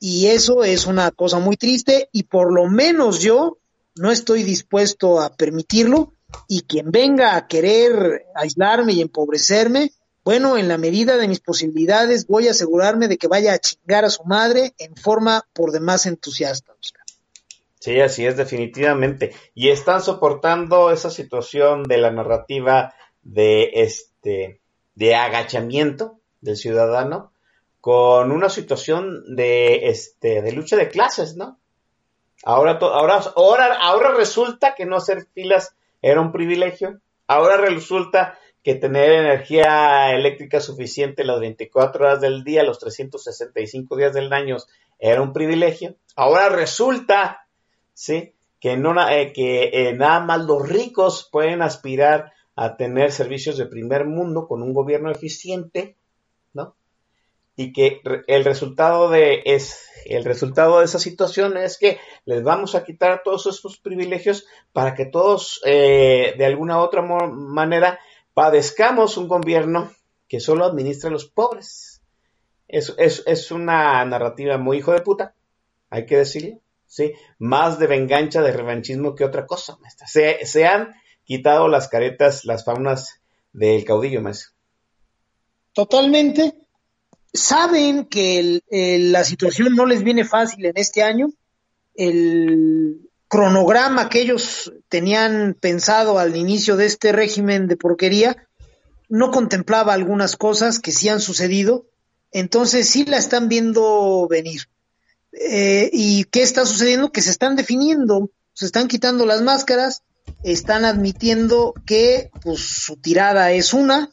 Y eso es una cosa muy triste y por lo menos yo no estoy dispuesto a permitirlo y quien venga a querer aislarme y empobrecerme, bueno, en la medida de mis posibilidades voy a asegurarme de que vaya a chingar a su madre en forma por demás entusiasta. Sí, así es, definitivamente. Y están soportando esa situación de la narrativa de este de agachamiento del ciudadano con una situación de este de lucha de clases, ¿no? Ahora ahora ahora ahora resulta que no hacer filas era un privilegio. Ahora resulta que tener energía eléctrica suficiente las 24 horas del día, los 365 días del año era un privilegio. Ahora resulta ¿sí? Que, no, eh, eh, nada más los ricos pueden aspirar a tener servicios de primer mundo con un gobierno eficiente. Y que el resultado de es el resultado de esa situación es que les vamos a quitar todos esos privilegios para que todos eh, de alguna u otra manera padezcamos un gobierno que solo administra a los pobres. Es, es, es una narrativa muy hijo de puta, hay que decirlo. ¿sí? Más de vengancha, de revanchismo que otra cosa, maestra. Se, han quitado las caretas, las faunas del caudillo, maestro. Totalmente. Saben que la situación no les viene fácil en este año. El cronograma que ellos tenían pensado al inicio de este régimen de porquería no contemplaba algunas cosas que sí han sucedido. Entonces sí la están viendo venir. Eh, ¿Y qué está sucediendo? Que se están definiendo, se están quitando las máscaras, están admitiendo que pues, su tirada es una,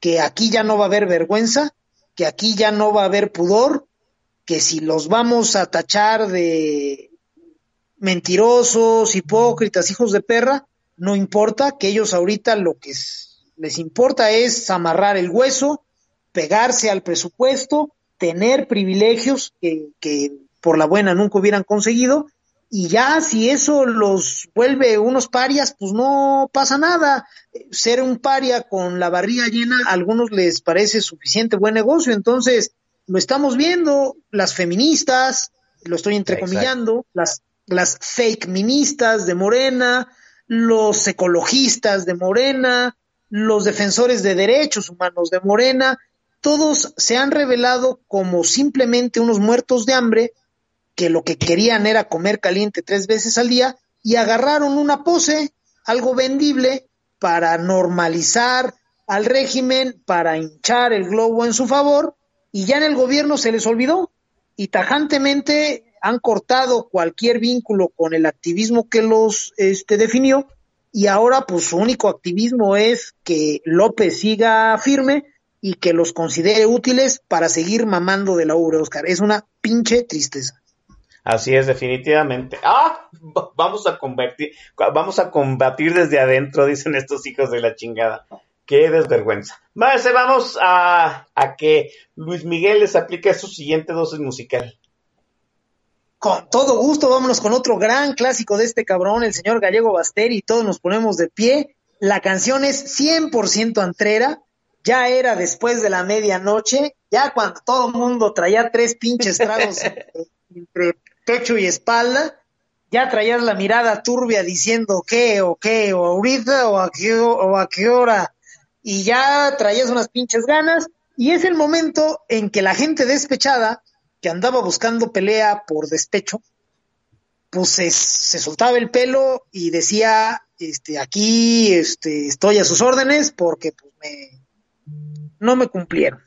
que aquí ya no va a haber vergüenza, que aquí ya no va a haber pudor, que si los vamos a tachar de mentirosos, hipócritas, hijos de perra, no importa, que ellos ahorita lo que les importa es amarrar el hueso, pegarse al presupuesto tener privilegios que, por la buena nunca hubieran conseguido y ya si eso los vuelve unos parias, pues no pasa nada. Ser un paria con la barriga llena, a algunos les parece suficiente buen negocio, entonces lo estamos viendo, las feministas, lo estoy entrecomillando, las, las fake ministas de Morena, los ecologistas de Morena, los defensores de derechos humanos de Morena, todos se han revelado como simplemente unos muertos de hambre que lo que querían era comer caliente tres veces al día y agarraron una pose, algo vendible, para normalizar al régimen, para hinchar el globo en su favor, y ya en el gobierno se les olvidó y tajantemente han cortado cualquier vínculo con el activismo que los este, definió y ahora pues su único activismo es que López siga firme y que los considere útiles para seguir mamando de la ubre, Oscar. Es una pinche tristeza. Así es, definitivamente. Ah, vamos a convertir, vamos a combatir desde adentro, dicen estos hijos de la chingada. Qué desvergüenza. Vamos a, a que Luis Miguel les aplique su siguiente dosis musical. Con todo gusto, vámonos con otro gran clásico de este cabrón, el señor Gallego Basteri, y todos nos ponemos de pie. La canción es 100% antrera, ya era después de la medianoche, ya cuando todo el mundo traía tres pinches tragos entre pecho y espalda, ya traías la mirada turbia diciendo qué o qué, o ahorita o a qué, o a qué hora, y ya traías unas pinches ganas, y es el momento en que la gente despechada, que andaba buscando pelea por despecho, pues se, se soltaba el pelo y decía, este, aquí, este, estoy a sus órdenes porque pues me, no me cumplieron,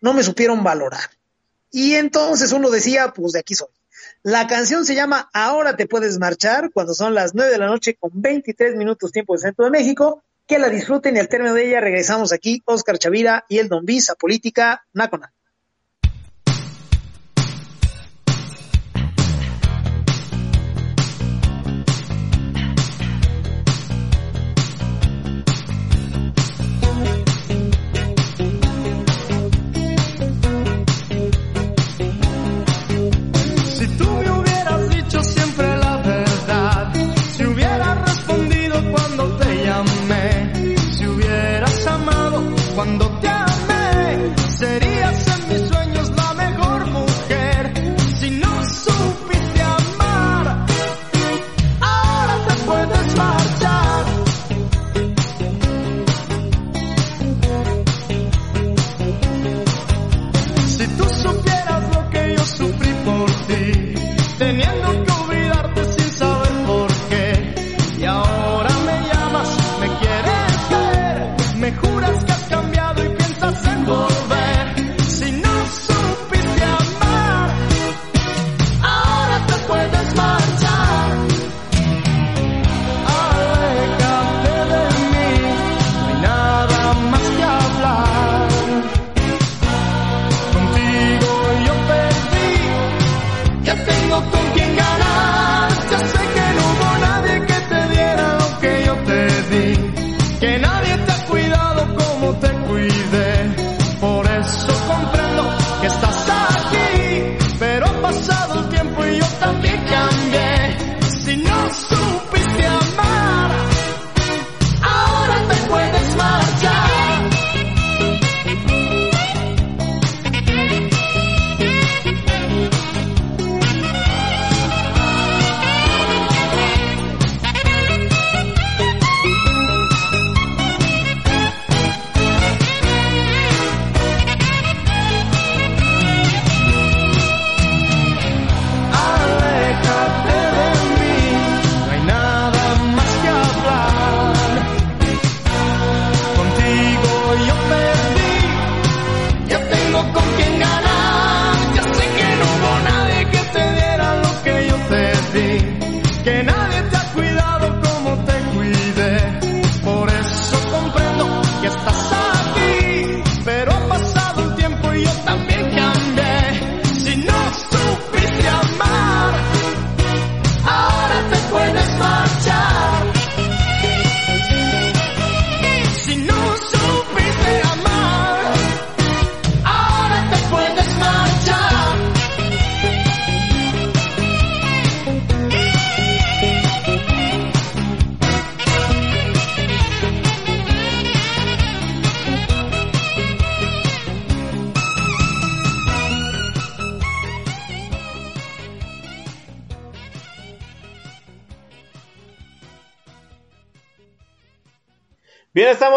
no me supieron valorar. Y entonces uno decía, pues de aquí soy. La canción se llama Ahora te puedes marchar, cuando son las 9 de la noche con 23 minutos tiempo del centro de México. Que la disfruten y al término de ella regresamos aquí, Oscar Chavira y el Don Visa Política Nacona.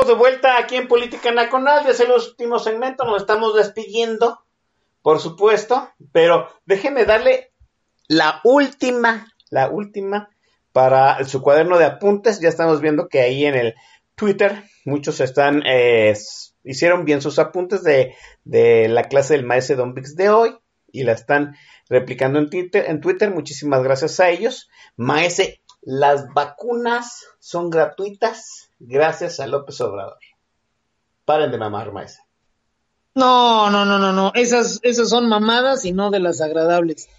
De vuelta aquí en Política Nacional. Es el último segmento, nos estamos despidiendo, por supuesto, pero déjenme darle la última, la última para su cuaderno de apuntes. Ya estamos viendo que ahí en el Twitter muchos están, eh, hicieron bien sus apuntes de, de la clase del maestro Don Vix de hoy y la están replicando en Twitter, en Twitter. Muchísimas gracias a ellos. Maese, las vacunas son gratuitas gracias a López Obrador. Paren de mamar, Maese. No, no, no, no, no. Esas, esas son mamadas y no de las agradables.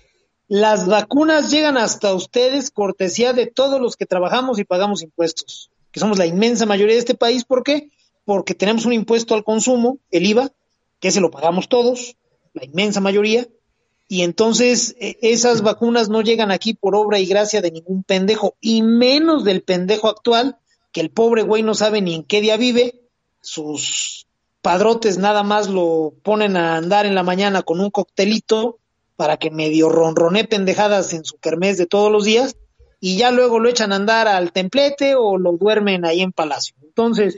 Las vacunas llegan hasta ustedes cortesía de todos los que trabajamos y pagamos impuestos, que somos la inmensa mayoría de este país. ¿Por qué? Porque tenemos un impuesto al consumo, el IVA, que se lo pagamos todos, la inmensa mayoría, y entonces eh, esas vacunas no llegan aquí por obra y gracia de ningún pendejo, y menos del pendejo actual, que el pobre güey no sabe ni en qué día vive, sus padrotes nada más lo ponen a andar en la mañana con un coctelito para que medio ronroné pendejadas en su kermés de todos los días, y ya luego lo echan a andar al templete o lo duermen ahí en Palacio. Entonces,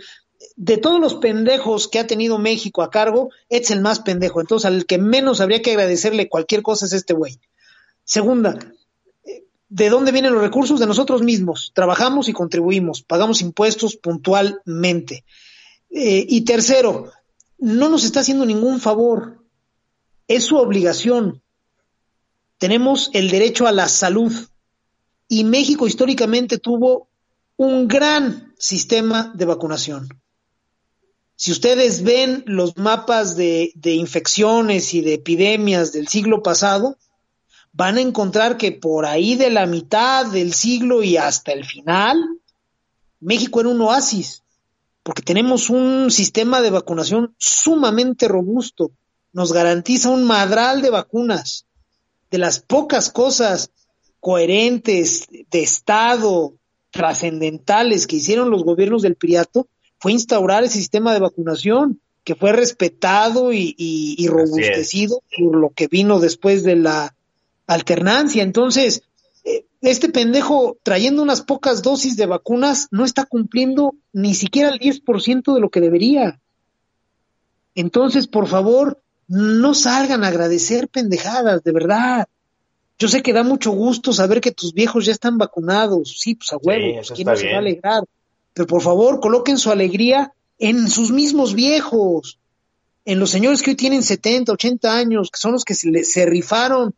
de todos los pendejos que ha tenido México a cargo, es el más pendejo. Entonces, al que menos habría que agradecerle cualquier cosa es este güey. Segunda, ¿de dónde vienen los recursos? De nosotros mismos. Trabajamos y contribuimos, pagamos impuestos puntualmente. Eh, y tercero, no nos está haciendo ningún favor. Es su obligación. Tenemos el derecho a la salud. Y México históricamente tuvo un gran sistema de vacunación. Si ustedes ven los mapas de, de, infecciones y de epidemias del siglo pasado, van a encontrar que por ahí de la mitad del siglo y hasta el final, México era un oasis, porque tenemos un sistema de vacunación sumamente robusto, nos garantiza un madral de vacunas, de las pocas cosas coherentes de Estado, trascendentales que hicieron los gobiernos del Piriato, fue instaurar ese sistema de vacunación que fue respetado y, y, y robustecido por lo que vino después de la alternancia. Entonces, eh, este pendejo trayendo unas pocas dosis de vacunas no está cumpliendo ni siquiera el 10% de lo que debería. Entonces, por favor, no salgan a agradecer pendejadas, de verdad. Yo sé que da mucho gusto saber que tus viejos ya están vacunados. Sí, pues a huevo, Sí, ¿quién no se va a alegrar? Pero por favor, coloquen su alegría en sus mismos viejos, en los señores que hoy tienen 70, 80 años, que son los que se, le- se rifaron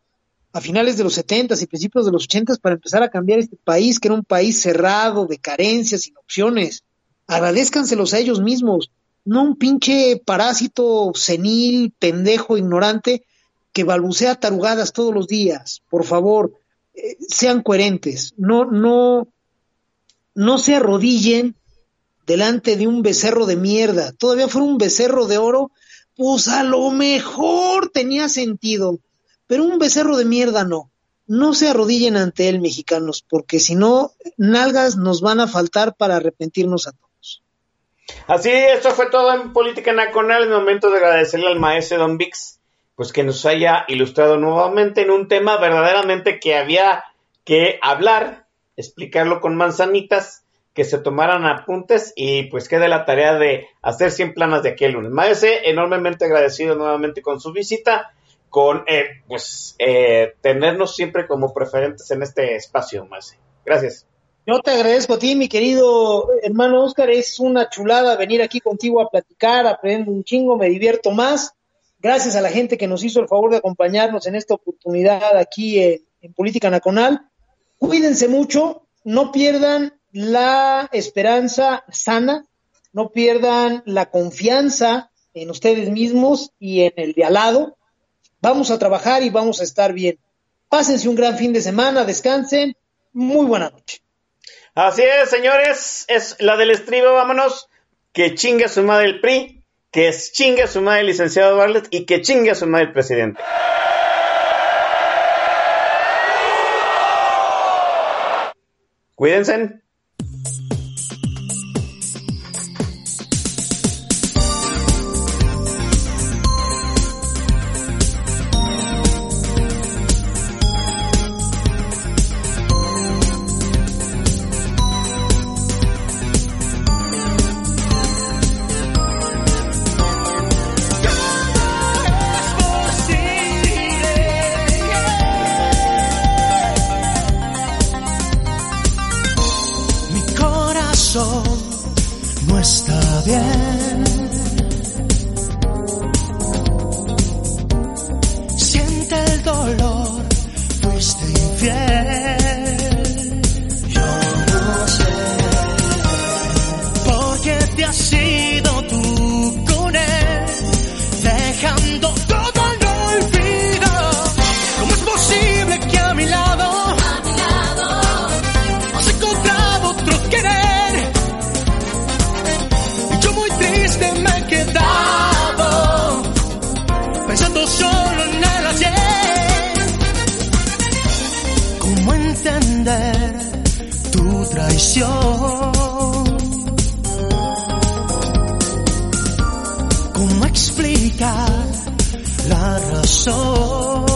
a finales de los 70 y principios de los 80 para empezar a cambiar este país, que era un país cerrado, de carencias, sin opciones. Agradezcanselos a ellos mismos, no un pinche parásito senil, pendejo, ignorante, que balbucea tarugadas todos los días. Por favor, eh, sean coherentes, no, no, no se arrodillen delante de un becerro de mierda. Todavía fuera un becerro de oro, pues a lo mejor tenía sentido, pero un becerro de mierda no. No se arrodillen ante él, mexicanos, porque si no, nalgas nos van a faltar para arrepentirnos a todos. Así, esto fue todo en Política Nacional. Es momento de agradecerle al maestro Don Vix, pues que nos haya ilustrado nuevamente en un tema verdaderamente que había que hablar, explicarlo con manzanitas, que se tomaran apuntes y pues quede la tarea de hacer 100 planas de aquel lunes. Maese, enormemente agradecido nuevamente con su visita, con eh, pues eh, tenernos siempre como preferentes en este espacio, Maese. Gracias. Yo te agradezco a ti, mi querido hermano Oscar. Es una chulada venir aquí contigo a platicar, aprendo un chingo, me divierto más. Gracias a la gente que nos hizo el favor de acompañarnos en esta oportunidad aquí en, en Política Nacional. Cuídense mucho, no pierdan la esperanza sana, no pierdan la confianza en ustedes mismos y en el de al lado. Vamos a trabajar y vamos a estar bien. Pásense un gran fin de semana, descansen. Muy buena noche. Así es, señores, es la del estribo, vámonos. Que chingue a su madre el PRI, que chingue a su madre el licenciado Barlet y que chingue a su madre el presidente. Cuídense. ¿Cómo explicar la razón?